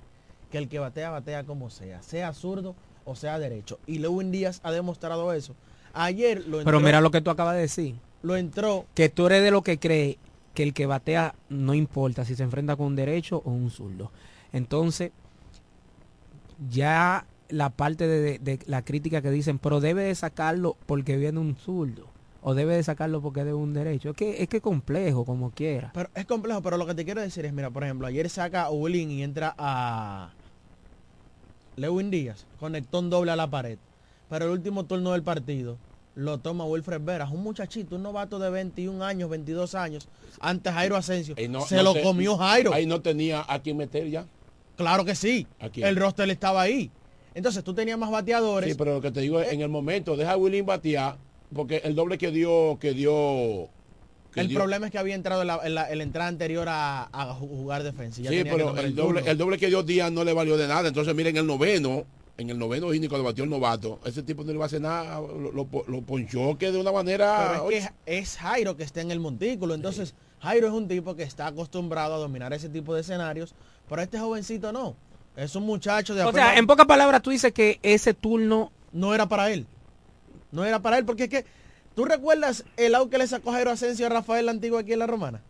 que el que batea, batea como sea. Sea zurdo o sea derecho. Y Lewin Díaz ha demostrado eso. Ayer lo entró, Pero mira lo que tú acabas de decir. lo entró Que tú eres de lo que cree que el que batea no importa si se enfrenta con un derecho o un zurdo. Entonces, ya la parte de, de- de la crítica que dicen, pero debe de sacarlo porque viene un zurdo. O debe de sacarlo porque es de un derecho. Es que es que complejo, como quiera. Pero es complejo, pero lo que te quiero decir es, mira, por ejemplo, ayer saca a Willing y entra a Lewin Díaz, conectó un doble a la pared. Pero el último turno del partido lo toma Wilfred Veras, un muchachito, un novato de 21 años, 22 años, antes Jairo Asensio. No- se no lo comió Jairo. Ahí no tenía a quién meter ya. Claro que sí. El roster estaba ahí. Entonces tú tenías más bateadores. Sí, pero lo que te digo es, en el momento, deja a William batear, porque el doble que dio, que dio... que el dio- problema es que había entrado en la, en la- en la entrada anterior a, a ju- jugar defensa. ya Sí, tenía pero el doble, el doble que dio Díaz no le valió de nada. Entonces, miren, el noveno, en el noveno inning cuando batió el novato, ese tipo no le va a hacer nada, lo, lo, lo ponchó que de una manera... Pero es que es Jairo que está en el montículo. Entonces, Jairo es un tipo que está acostumbrado a dominar ese tipo de escenarios. Pero este jovencito no. Es un muchacho de O apenas- sea, en pocas palabras tú dices que ese turno no era para él. No era para él, porque es que. ¿Tú recuerdas el out que le sacó Jairo Asensio a Rafael Antiguo aquí en la Romana?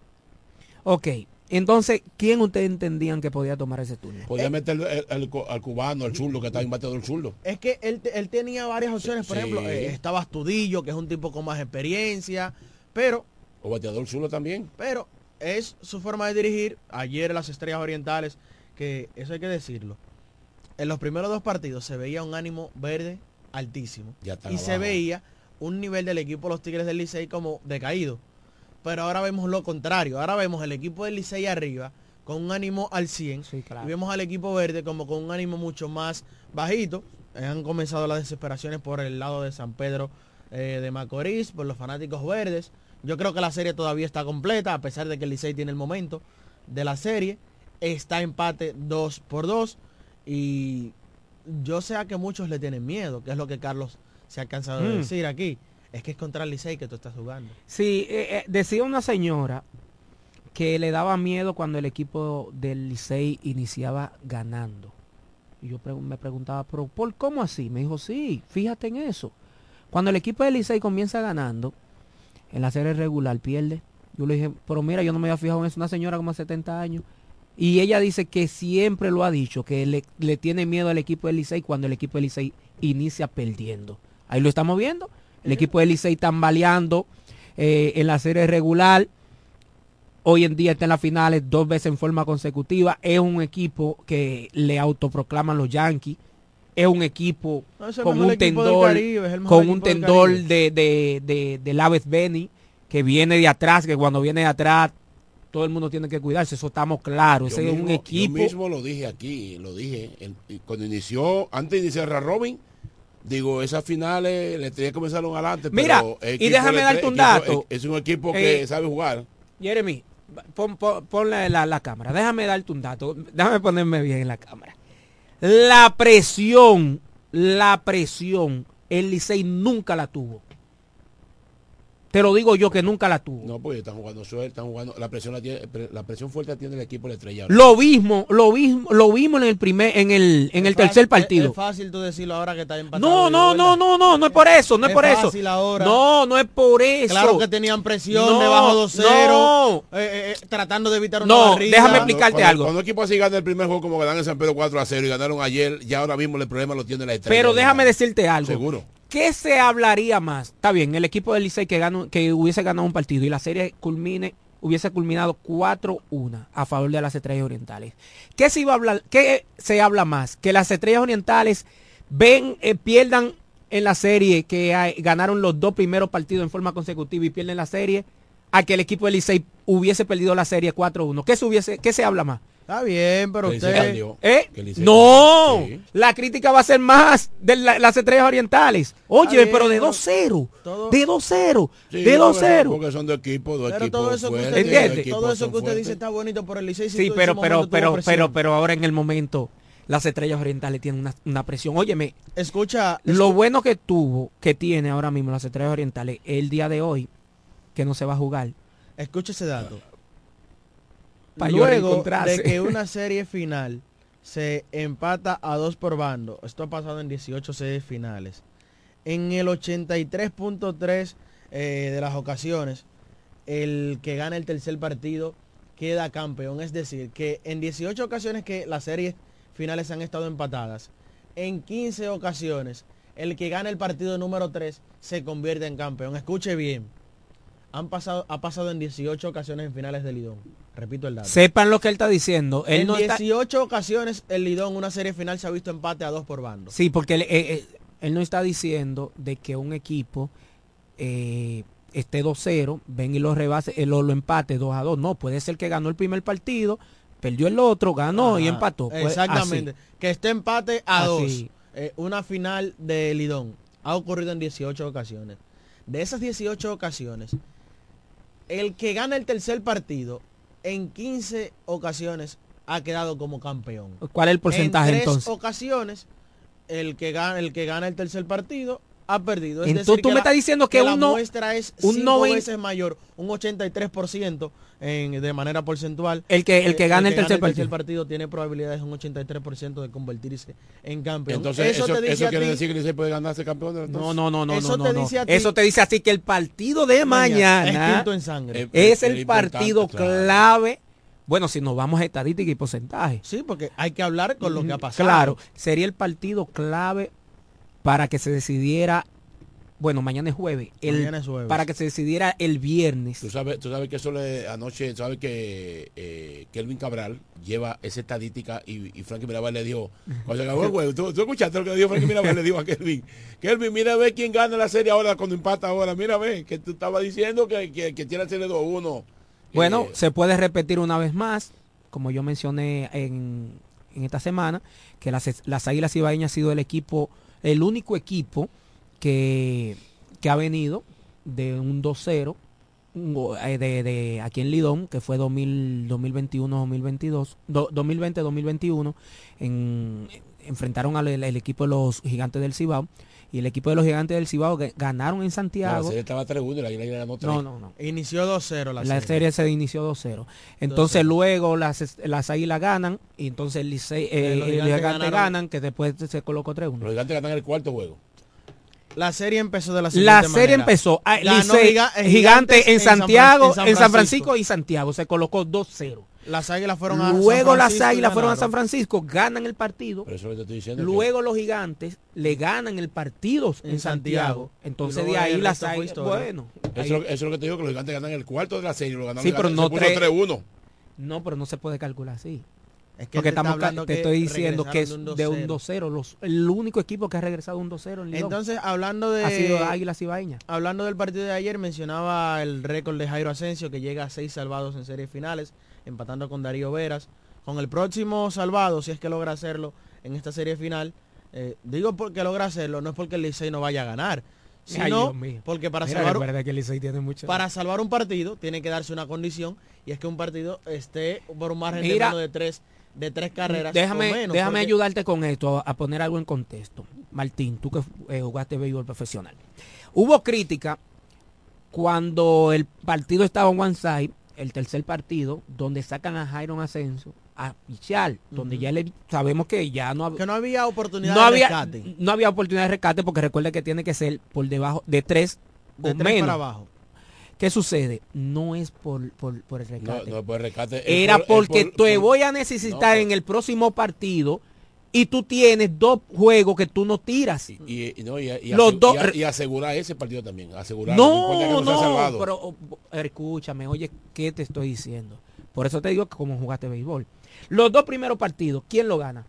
Ok, entonces, ¿quién ustedes entendían que podía tomar ese turno? Podía meter el- el al cubano, al zurdo, que está en bateador zurdo. Es que él, él tenía varias opciones. Por Sí. ejemplo, eh, estaba Astudillo, que es un tipo con más experiencia. Pero O bateador zurdo también. Pero es su forma de dirigir. Ayer en las Estrellas Orientales, que eso hay que decirlo. En los primeros dos partidos se veía un ánimo verde altísimo. Ya Y se veía un nivel del equipo de los Tigres del Licey como decaído. Pero ahora vemos lo contrario. Ahora vemos el equipo del Licey arriba con un ánimo al 100. Y vemos al equipo verde como con un ánimo mucho más bajito. Han comenzado las desesperaciones por el lado de San Pedro eh, de Macorís, por los fanáticos verdes. Yo creo que la serie todavía está completa, a pesar de que el Licey tiene el momento de la serie. Está empate 2 por 2. Y yo sé a que muchos le tienen miedo, que es lo que Carlos se ha cansado de Mm. decir aquí. Es que es contra el Licey que tú estás jugando. Sí, eh, eh, decía una señora que le daba miedo cuando el equipo del Licey iniciaba ganando. Y yo me preguntaba, pero ¿por cómo así? Me dijo, sí, fíjate en eso. Cuando el equipo del Licey comienza ganando, en la serie regular pierde. Yo le dije, pero mira, yo no me había fijado en eso, una señora como de 70 años. Y ella dice que siempre lo ha dicho, que le, le tiene miedo al equipo del Licey cuando el equipo del Licey inicia perdiendo. Ahí lo estamos viendo. El equipo del Licey tambaleando eh, en la serie regular. Hoy en día está en las finales dos veces en forma consecutiva. Es un equipo que le autoproclaman los Yankees. Es un equipo No, es el con un tendor, Caribe, con un Caribe. de, de, de, de Laves Benny, que viene de atrás, que cuando viene de atrás todo el mundo tiene que cuidarse, eso estamos claros. Yo Ese es un mismo- equipo. Yo mismo lo dije aquí, lo dije. el- cuando inició, antes de iniciar a Robin, digo, esas finales le tenía que comenzar un adelante. Mira, pero y déjame darte un equipo- dato. Es, es un equipo que Eh, sabe jugar. Jeremy, pon, la, la cámara. Déjame darte un dato. Déjame ponerme bien en la cámara. La presión, la presión, el Licey nunca la tuvo. Te lo digo yo que nunca la tuvo. No, porque están jugando suerte, están jugando. La presión, la, tiene- la presión fuerte la tiene el equipo de la estrella. Lo mismo, lo mismo, lo vimos en el primer, en el, en el tercer fácil- partido. Es, es fácil tú decirlo ahora que está empatado. No, no, no, no, no, no es por eso, no es, Es por eso. ahora. No, no es por eso. Claro que tenían presión No, debajo 2-0, no. eh, eh, eh, tratando de evitar una No, barrida. déjame explicarte cuando, algo. Cuando un equipo así gana el primer juego como ganan en San Pedro 4 a 0 y ganaron ayer, ya ahora mismo el problema lo tiene la estrella. Pero déjame decirte algo. Seguro. ¿Qué se hablaría más? Está bien, el equipo del Licey que, que hubiese ganado un partido y la serie culmine, hubiese culminado 4-1 a favor de las estrellas orientales. ¿Qué se iba a hablar? ¿Qué se habla más? Que las estrellas orientales ven, eh, pierdan en la serie, que ganaron los dos primeros partidos en forma consecutiva y pierden la serie, a que el equipo del Licey hubiese perdido la serie 4-1. ¿Qué se, hubiese, ¿Qué se habla más? Está bien, pero Que usted... ¿Eh? No. Sí. la crítica va a ser más de la- las estrellas orientales. Oye, bien, pero de pero 2-0, todo- de 2-0, Sí, de porque- 2-0. Porque son de equipos, dos Pero equipos todo eso que usted, ¿Entiende? todo eso que usted dice está bonito por el Licey. si Sí, pero, pero, pero, pero, pero ahora en el momento las estrellas orientales tienen una, una presión. Óyeme, Escucha, lo bueno que tuvo, que tiene ahora mismo las estrellas orientales el día de hoy, que no se va a jugar. escucha ese dato. Luego de que (laughs) una serie final se empata a dos por bando, esto ha pasado en 18 series finales, en el 83.3 eh, de las ocasiones, el que gana el tercer partido queda campeón. Es decir, que en 18 ocasiones que las series finales han estado empatadas, en 15 ocasiones, el que gana el partido número 3 se convierte en campeón. Escuche bien. Han pasado, ha pasado en 18 ocasiones en finales de Lidón. Repito el dato. Sepan lo que él está diciendo. Él en no está, 18 ocasiones el Lidón, una serie final, se ha visto empate a dos por bando. Sí, porque él, eh, eh, él no está diciendo de que un equipo eh, esté 2-0, ven y lo rebase, lo, lo empate 2 a 2. No, puede ser que ganó el primer partido, perdió el otro, ganó y empató. Pues, Exactamente. así. Que esté empate a Así. dos. Eh, una final de Lidón. Ha ocurrido en 18 ocasiones. De esas 18 ocasiones, el que gana el tercer partido, en 15 ocasiones ha quedado como campeón. ¿Cuál es el porcentaje en tres entonces? ocasiones, el que gana, el que gana el tercer partido ha perdido. Es Entonces, decir, tú que me la- estás diciendo que la un no- muestra es un cinco noven- veces mayor, un 83% en, de manera porcentual. El que- el Eh, que gana el tercer partido. partido tiene probabilidades un 83% de convertirse en campeón. Entonces, eso, te dice eso a quiere ti- decir que el Licey puede ganarse campeón. No, entonces? no, no, no, Eso no, te no, dice no. ti- Eso te dice así que el partido de mañana, es quinto en sangre. Eh, es eh, el es partido claro. clave. Bueno, si nos vamos a estadística y porcentaje. Sí, porque hay que hablar con lo que ha pasado. Claro, sería el partido clave para que se decidiera, bueno, mañana es jueves, el, Mañana es jueves. para que se decidiera el viernes. Tú sabes, tú sabes que eso le, anoche, sabes que eh, Kelvin Cabral lleva esa estadística y, y Frankie Mirabal le dijo, (laughs) cuando se acabó el juego, ¿tú, tú escuchaste lo que le dijo Frankie Mirabal, le dijo a Kelvin, Kelvin, mira a ver quién gana la serie ahora cuando empata ahora, mira a ver, que tú estabas diciendo que, que, que tiene la serie 2-1. Bueno, Eh, se puede repetir una vez más, como yo mencioné en, en esta semana, que las, las Águilas Ibaeñas ha sido el equipo, el único equipo que, que ha venido de un 2-0 un go- eh, de, de aquí en Lidón, que fue 2000, 2021-2022, do- 2020-2021, en, enfrentaron al el equipo de los gigantes del Cibao y el equipo de los gigantes del Cibao ga- ganaron en La Santiago. serie estaba 3-1 y la Águila ganó 3. No, no, no. Inició 2-0 la, La serie. serie se inició 2-0. Entonces luego las, las águilas ganan y entonces el Licey, eh, Eh, los el gigantes gigante ganaron. ganan que después se colocó 3-1. Los gigantes ganan el cuarto juego. La serie empezó de la siguiente La serie manera. empezó a Ganó Licey, Giga- eh, Gigante Gigantes en Santiago, en en San Francisco y Santiago. Se colocó 2-0. Las águilas fueron a San Luego las águilas fueron a. San Francisco, ganan el partido. Pero eso es lo que te estoy diciendo. Luego los gigantes le ganan el partido en, En Santiago. Santiago. Entonces de ahí las águilas. Bueno. ahí- eso, es lo- que te digo, que los gigantes ganan el cuarto de la serie. Lo ganaron Sí, pero se no puso tres- 3-1. No, pero no se puede calcular así. Es que Porque estamos, hablando te que estoy diciendo que es de de un un 2-0. Los- El único equipo que ha regresado un 2-0 en Entonces, hablando de ha sido Águilas. Hablando del partido de ayer, mencionaba el récord de Jairo Asensio que llega a seis salvados en series finales, empatando con Darío Veras. Con el próximo salvado, si es que logra hacerlo en esta serie final, eh, digo porque logra hacerlo, no es porque el Licey no vaya a ganar, sino porque para Mira, salvar, recuerda que el Licey tiene mucho. para salvar un partido tiene que darse una condición y es que un partido esté por un margen de Mira, menos de tres, de tres carreras déjame o menos. déjame porque- ayudarte con esto, a, poner algo en contexto. Martín, tú que eh, jugaste béisbol profesional. Hubo crítica cuando el partido estaba en one side, el tercer partido, donde sacan a Jairon Ascenso a pichar, donde ya le sabemos que ya no, que no había oportunidad no de había rescate. no había oportunidad de rescate porque recuerda que tiene que ser por debajo de tres De o tres menos. para abajo. ¿Qué sucede? No es por, por, por el No, rescate. no puede rescate. Es Era por- porque por- te por- voy a necesitar en el próximo partido y tú tienes dos juegos que tú no tiras. Y, y no, y, Los y asegurar ese partido también. Asegurar. No, no, salvado. pero oh, escúchame, oye, ¿qué te estoy diciendo? Por eso te digo que como jugaste béisbol. Los dos primeros partidos, ¿quién lo gana?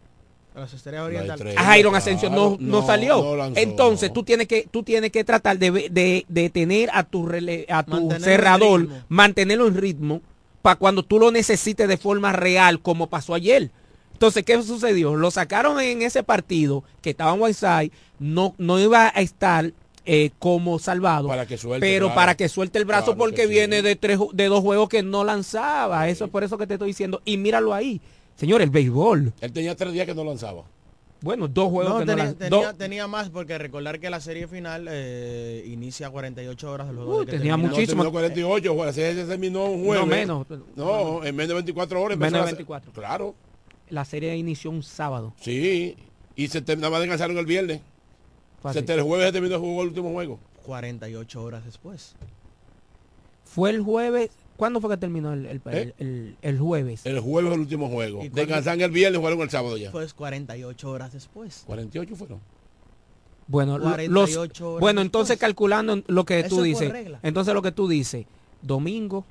Las estrellas orientales. Asensio no, claro, no no, salió. no lanzó, Entonces tú tienes que tú tienes que tratar de, de, de tener a tu rele- a tu Mantenerlo en cerrador, ritmo. mantenerlo en ritmo para cuando tú lo necesites de forma real como pasó ayer. Entonces, ¿qué sucedió? Lo sacaron en ese partido que estaba en Whiteside, no no iba a estar eh, como salvado, Para que suelte, pero claro. para que suelte el brazo Claro porque sí. viene de tres de dos juegos que no lanzaba. Eso es por eso que te estoy diciendo y míralo ahí. Señor, el béisbol. Él tenía tres días que no lanzaba. Bueno, dos juegos No, que no tenía, lanzaba. tenía, Dos- tenía más porque recordar que la serie final eh, inicia 48 horas del juego. De que tenía muchísimo. No, terminó 48, juego, la serie se terminó un jueves. No, menos. No, en menos de 24 horas. Menos de empezó la se- 24. Claro, La serie inició un sábado. sí. Y se terminaba descansaron el viernes. Se el jueves se terminó el juego, el último juego. 48 horas después. Fue el jueves. ¿Cuándo fue que terminó el, el, ¿Eh? el- el jueves? El jueves el último juego. Descansaron el viernes, jugaron el sábado ya. Pues 48 horas después. 48 fueron. Bueno, lo- 48 los, horas bueno, después. entonces calculando lo que Eso tú dices. regla. Entonces lo que tú dices, domingo,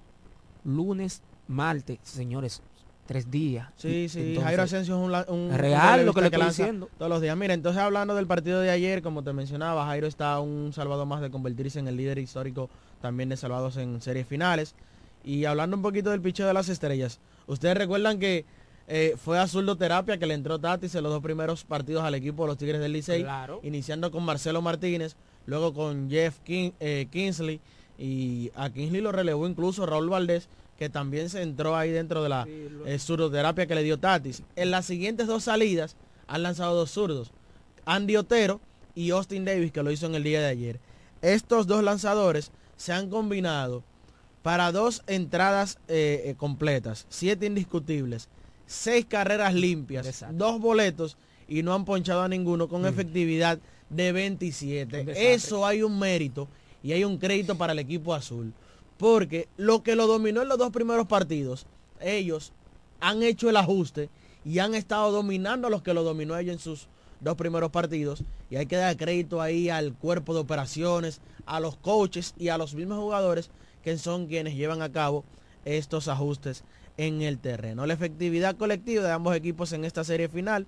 lunes, martes, señores, tres días. Sí, sí, Entonces, Jairo Asensio es un, un- real lo que le estoy diciendo. Todos los días. Mira, entonces hablando del partido de ayer, como te mencionaba, Jairo está un salvado más de convertirse en el líder histórico también de salvados en series finales. Y hablando un poquito del picheo de las estrellas, ustedes recuerdan que eh, fue a terapia que le entró Tatis en los dos primeros partidos al equipo de los Tigres del Licey, Claro. iniciando con Marcelo Martínez, luego con Jeff King- eh, Kingsley y a Kingsley lo relevó incluso Raúl Valdés, que también se entró ahí dentro de la eh, zurdoterapia que le dio Tatis. En las siguientes dos salidas han lanzado dos zurdos, Andy Otero y Austin Davis, que lo hizo en el día de ayer. Estos dos lanzadores se han combinado para dos entradas eh, eh, completas, siete indiscutibles, seis carreras limpias, Exacto. dos boletos y no han ponchado a ninguno con efectividad de 27. Un desastre. Eso hay un mérito y hay un crédito para el equipo azul. Porque lo que lo dominó en los dos primeros partidos, ellos han hecho el ajuste y han estado dominando a los que lo dominó ellos en sus dos primeros partidos. Y hay que dar crédito ahí al cuerpo de operaciones, a los coaches y a los mismos jugadores que son quienes llevan a cabo estos ajustes en el terreno. La efectividad colectiva de ambos equipos en esta serie final,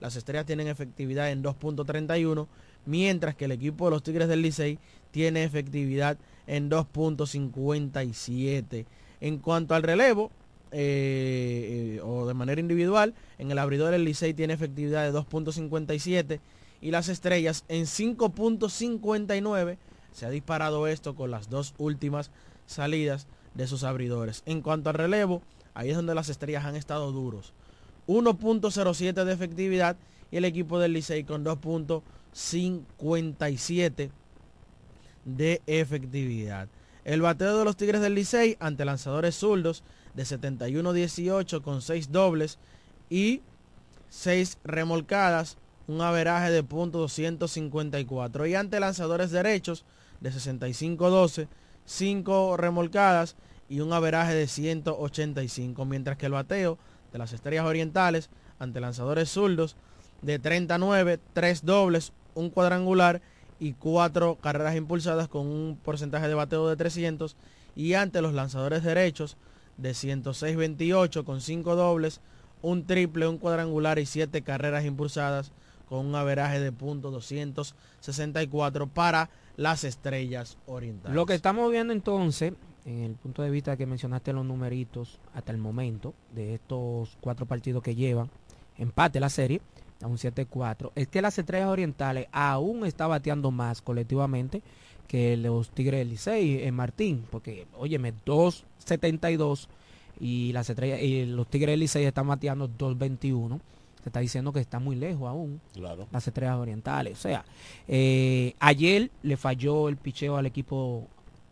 las estrellas tienen efectividad en 2.31, mientras que el equipo de los Tigres del Licey tiene efectividad en 2.57. En cuanto al relevo, eh, eh, o de manera individual, en el abridor el Licey tiene efectividad de 2.57 y las estrellas en 5.59. Se ha disparado esto con las dos últimas salidas de sus abridores. En cuanto al relevo, ahí es donde las estrellas han estado duros. 1.07 de efectividad y el equipo del Licey con 2.57 de efectividad. El bateo de los Tigres del Licey ante lanzadores zurdos de 71-18 con 6 dobles y 6 remolcadas, un averaje de punto .254 y ante lanzadores derechos de 65-12, 5 remolcadas y un averaje de 185, mientras que el bateo de las Estrellas Orientales ante lanzadores zurdos de 39, 3 dobles, un cuadrangular y 4 carreras impulsadas con un porcentaje de bateo de 300 y ante los lanzadores derechos de 106-28 con 5 dobles, un triple, un cuadrangular y 7 carreras impulsadas con un averaje de punto .264 para las estrellas orientales. Lo que estamos viendo entonces, en el punto de vista que mencionaste los numeritos hasta el momento de estos cuatro partidos que llevan, empate la serie, a un 7-4, es que las estrellas orientales aún está bateando más colectivamente que los Tigres del Licey en Martín, porque, óyeme, 2.72 y las estrellas y los Tigres del Licey están bateando 2.21 se está diciendo que está muy lejos aún Claro. las estrellas orientales. O sea, eh, ayer le falló el picheo al equipo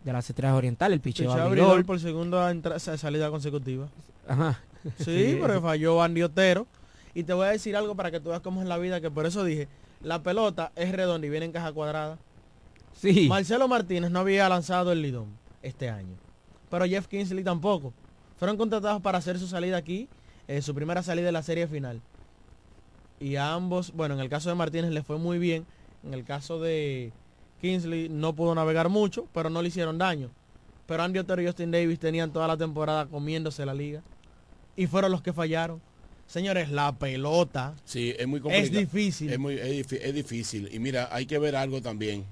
de las estrellas orientales, el picheo Pichó a abridor Vidal. por segunda salida consecutiva. Ajá. Sí, (laughs) porque falló Andy Otero. Y te voy a decir algo para que tú veas cómo es la vida, que por eso dije, la pelota es redonda y viene en caja cuadrada. Sí. Marcelo Martínez no había lanzado el lidón este año. Pero Jeff Kinsley tampoco. Fueron contratados para hacer su salida aquí, eh, su primera salida de la serie final. Y a ambos, bueno, en el caso de Martínez le fue muy bien. En el caso de Kinsley no pudo navegar mucho, pero no le hicieron daño. Pero Andy Otero y Justin Davis tenían toda la temporada comiéndose la liga. Y fueron los que fallaron. Señores, la pelota Sí, es muy complicado. es difícil. Es, muy, es difícil. Y mira, hay que ver algo también.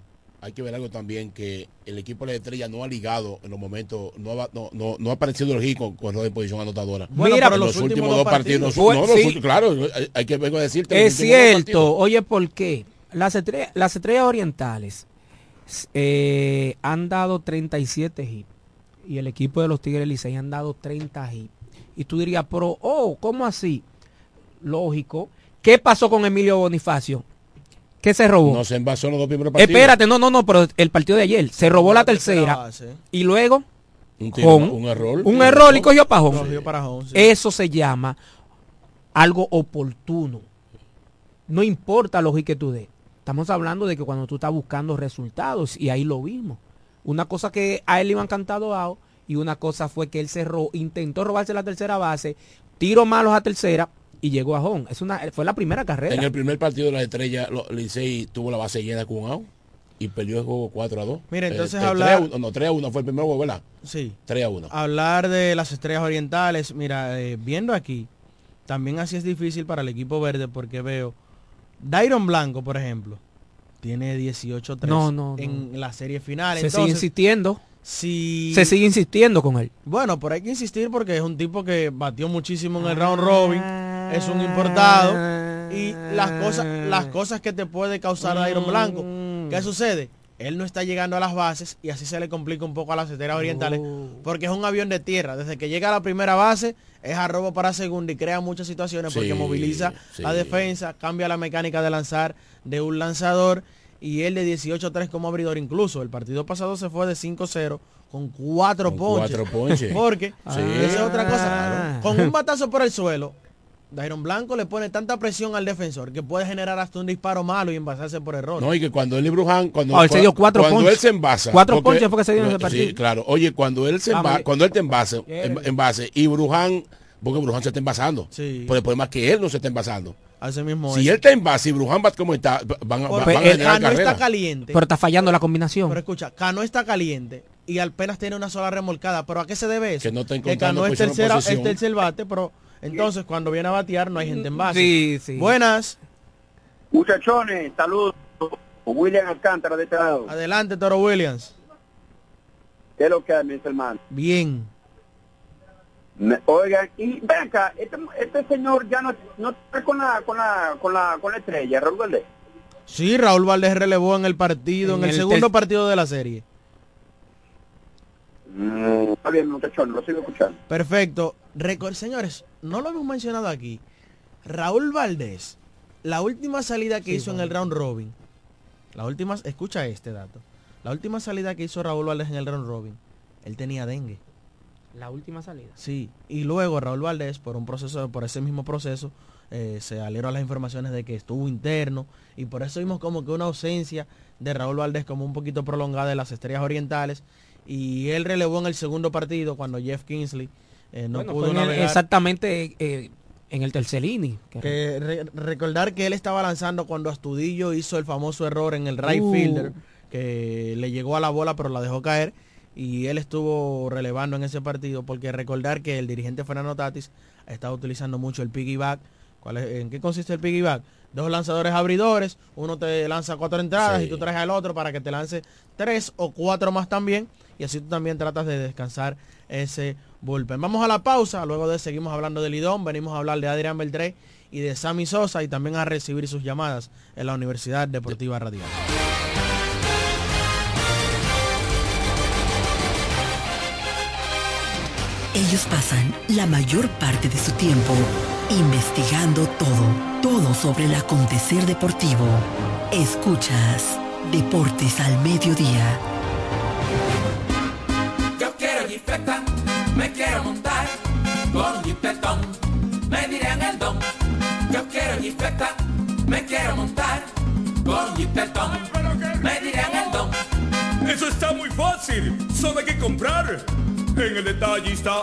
Hay que ver algo también que el equipo de la estrella no ha ligado en los momentos, no ha, no, no, no ha aparecido el con, con de posición anotadora. Bueno, Mira, pero los, últimos, dos partidos. Fue- no, los sí. claro, hay, hay que vengo a decirte. los Es partidos. cierto. Oye, ¿por qué? Las estrellas, las estrellas orientales eh, han dado 37 hits y el equipo de los Tigres Licey han dado 30 hits. Y tú dirías, pero, oh, ¿cómo así? Lógico. ¿Qué pasó con Emilio Bonifacio? ¿Qué se robó? No se envasó en los dos primeros partidos. Espérate, no, no, no, pero el partido de ayer se robó la tercera tercera base. y luego Un, tiro- con un error. un error y cogió para home. Cogió para home, sí. Eso se llama algo oportuno. No importa lo que tú des. Estamos hablando de que cuando tú estás buscando resultados y ahí lo vimos. Una cosa que a él le iban cantado out y una cosa fue que él cerró, intentó robarse la tercera base, tiro malos a tercera y llegó a home. Es una, fue la primera carrera. En el primer partido de la estrella, lo- Licey tuvo la base llena con un out y perdió el juego 4 a 2. Mira, entonces Eh, hablar- 3 a 1, no, 3 a 1 fue el primer juego, ¿verdad? Sí. 3 a 1. Hablar de las estrellas orientales, mira, eh, viendo aquí, también así es difícil para el equipo verde porque veo, Dairon Blanco, por ejemplo, tiene 18-3 No, no, no. en la serie final. se sigue insistiendo. si... Se sigue insistiendo con él. Bueno, pero hay que insistir porque es un tipo que batió muchísimo en el round robin, es un importado y las cosas, las cosas que te puede causar Dairon Blanco. ¿Qué sucede? Él no está llegando a las bases y así se le complica un poco a las estrellas orientales porque es un avión de tierra. Desde que llega a la primera base es a robo para segunda y crea muchas situaciones porque moviliza sí. la defensa, cambia la mecánica de lanzar de un lanzador y él de 18-3 como abridor incluso. El partido pasado se fue de 5-0 con cuatro Con ponches. cuatro ponches. (laughs) Porque Sí. esa es otra cosa. Ah. Con un batazo por el suelo, Dairon Blanco le pone tanta presión al defensor que puede generar hasta un disparo malo y envasarse por error. No, y que cuando él y Bruján, cuando, Ah, él se dio cuatro cuando ponches. él se envasa. Cuatro porque- ponches fue que se dio en ese Sí, partido. claro. Oye, cuando él se Ah, enva- vale. cuando él te envase, envase y Bruján, porque Bruján se está envasando. Sí. Pero el problema es que él no se está envasando. Así mismo Si es. él te envasa y Bruján va como está, van, a- Porque van a generar Cano carrera. está caliente. Pero está fallando la combinación. Pero escucha, Cano está caliente y apenas tiene una sola remolcada. ¿Pero a qué se debe eso? Que no está que encontrando Cano es tercera, es tercer bate, pero entonces cuando viene a batear no hay gente en base. Sí, sí. Buenas. Muchachones, saludos. William Alcántara de este lado. Adelante, Toro Williams. ¿Qué es lo que hay, mis hermanos? Bien. Me- Oigan, y ven acá, este, este señor ya no, no está con la, con la, con la, con la estrella, Raúl Valdés. Sí, Raúl Valdés relevó en el partido, en, En el, el segundo partido de la serie. Mm, está bien, muchachones, lo sigo escuchando. Perfecto. Recor- señores, no lo hemos mencionado aquí. Raúl Valdés la última salida que Sí, hizo en el round robin, la última, escucha este dato, la última salida que hizo Raúl Valdés en el round robin, él tenía dengue. La última salida. Sí, y luego Raúl Valdés, por un proceso, por ese mismo proceso, eh, se salieron las informaciones de que estuvo interno y por eso vimos como que una ausencia de Raúl Valdés como un poquito prolongada de las estrellas orientales y él relevó en el segundo partido cuando Jeff Kingsley eh, no Bueno, pudo navegar. exactamente eh, en el tercer inning. que- Que re- recordar que él estaba lanzando cuando Astudillo hizo el famoso error en el right Uh. fielder, que le llegó a la bola pero la dejó caer y él estuvo relevando en ese partido porque recordar que el dirigente Fernando Tatis estaba utilizando mucho el piggyback. ¿Cuál es- ¿En qué consiste el piggyback? Dos lanzadores abridores, uno te lanza cuatro entradas Sí. y tú traes al otro para que te lance tres o cuatro más también y así tú también tratas de descansar ese bullpen. Vamos a la pausa, luego de seguimos hablando de Lidón, venimos a hablar de Adrián Beltré y de Sammy Sosa y también a recibir sus llamadas en la Universidad Deportiva Radial. Ellos pasan la mayor parte de su tiempo investigando todo, todo sobre el acontecer deportivo. Escuchas Deportes al Mediodía. Yo quiero jipeta, me quiero montar con un jipetón, me dirán el don. Yo quiero jipeta, me quiero montar con un jipetón, me dirán el don. Eso está muy fácil. Solo hay que comprar. En el detallista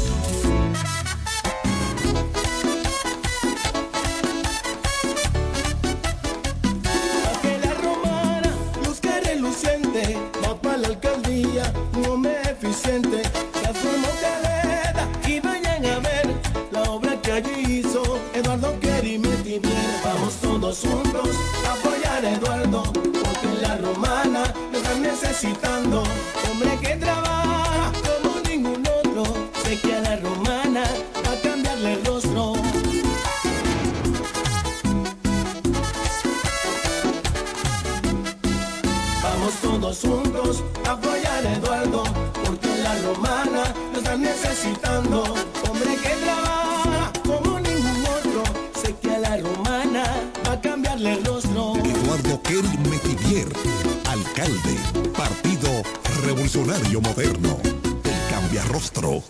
Todos juntos apoyar a Eduardo, porque la romana lo están necesitando, que a la romana va a cambiarle el rostro. Eduardo Kerry Metivier, alcalde, Partido Revolucionario Moderno, el cambia rostro.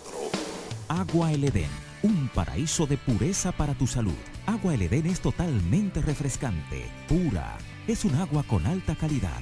Agua El Edén, un paraíso de pureza para tu salud. Agua El Edén es totalmente refrescante, pura. Es un agua con alta calidad,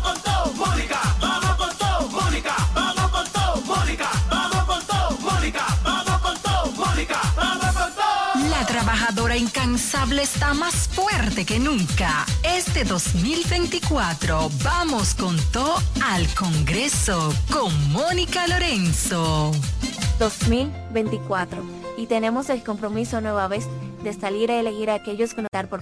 trabajadora incansable está más fuerte que nunca. Este 2024 vamos con todo al Congreso con Mónica Lorenzo. 2024 y tenemos el compromiso nueva vez de salir a elegir a aquellos que nos dar por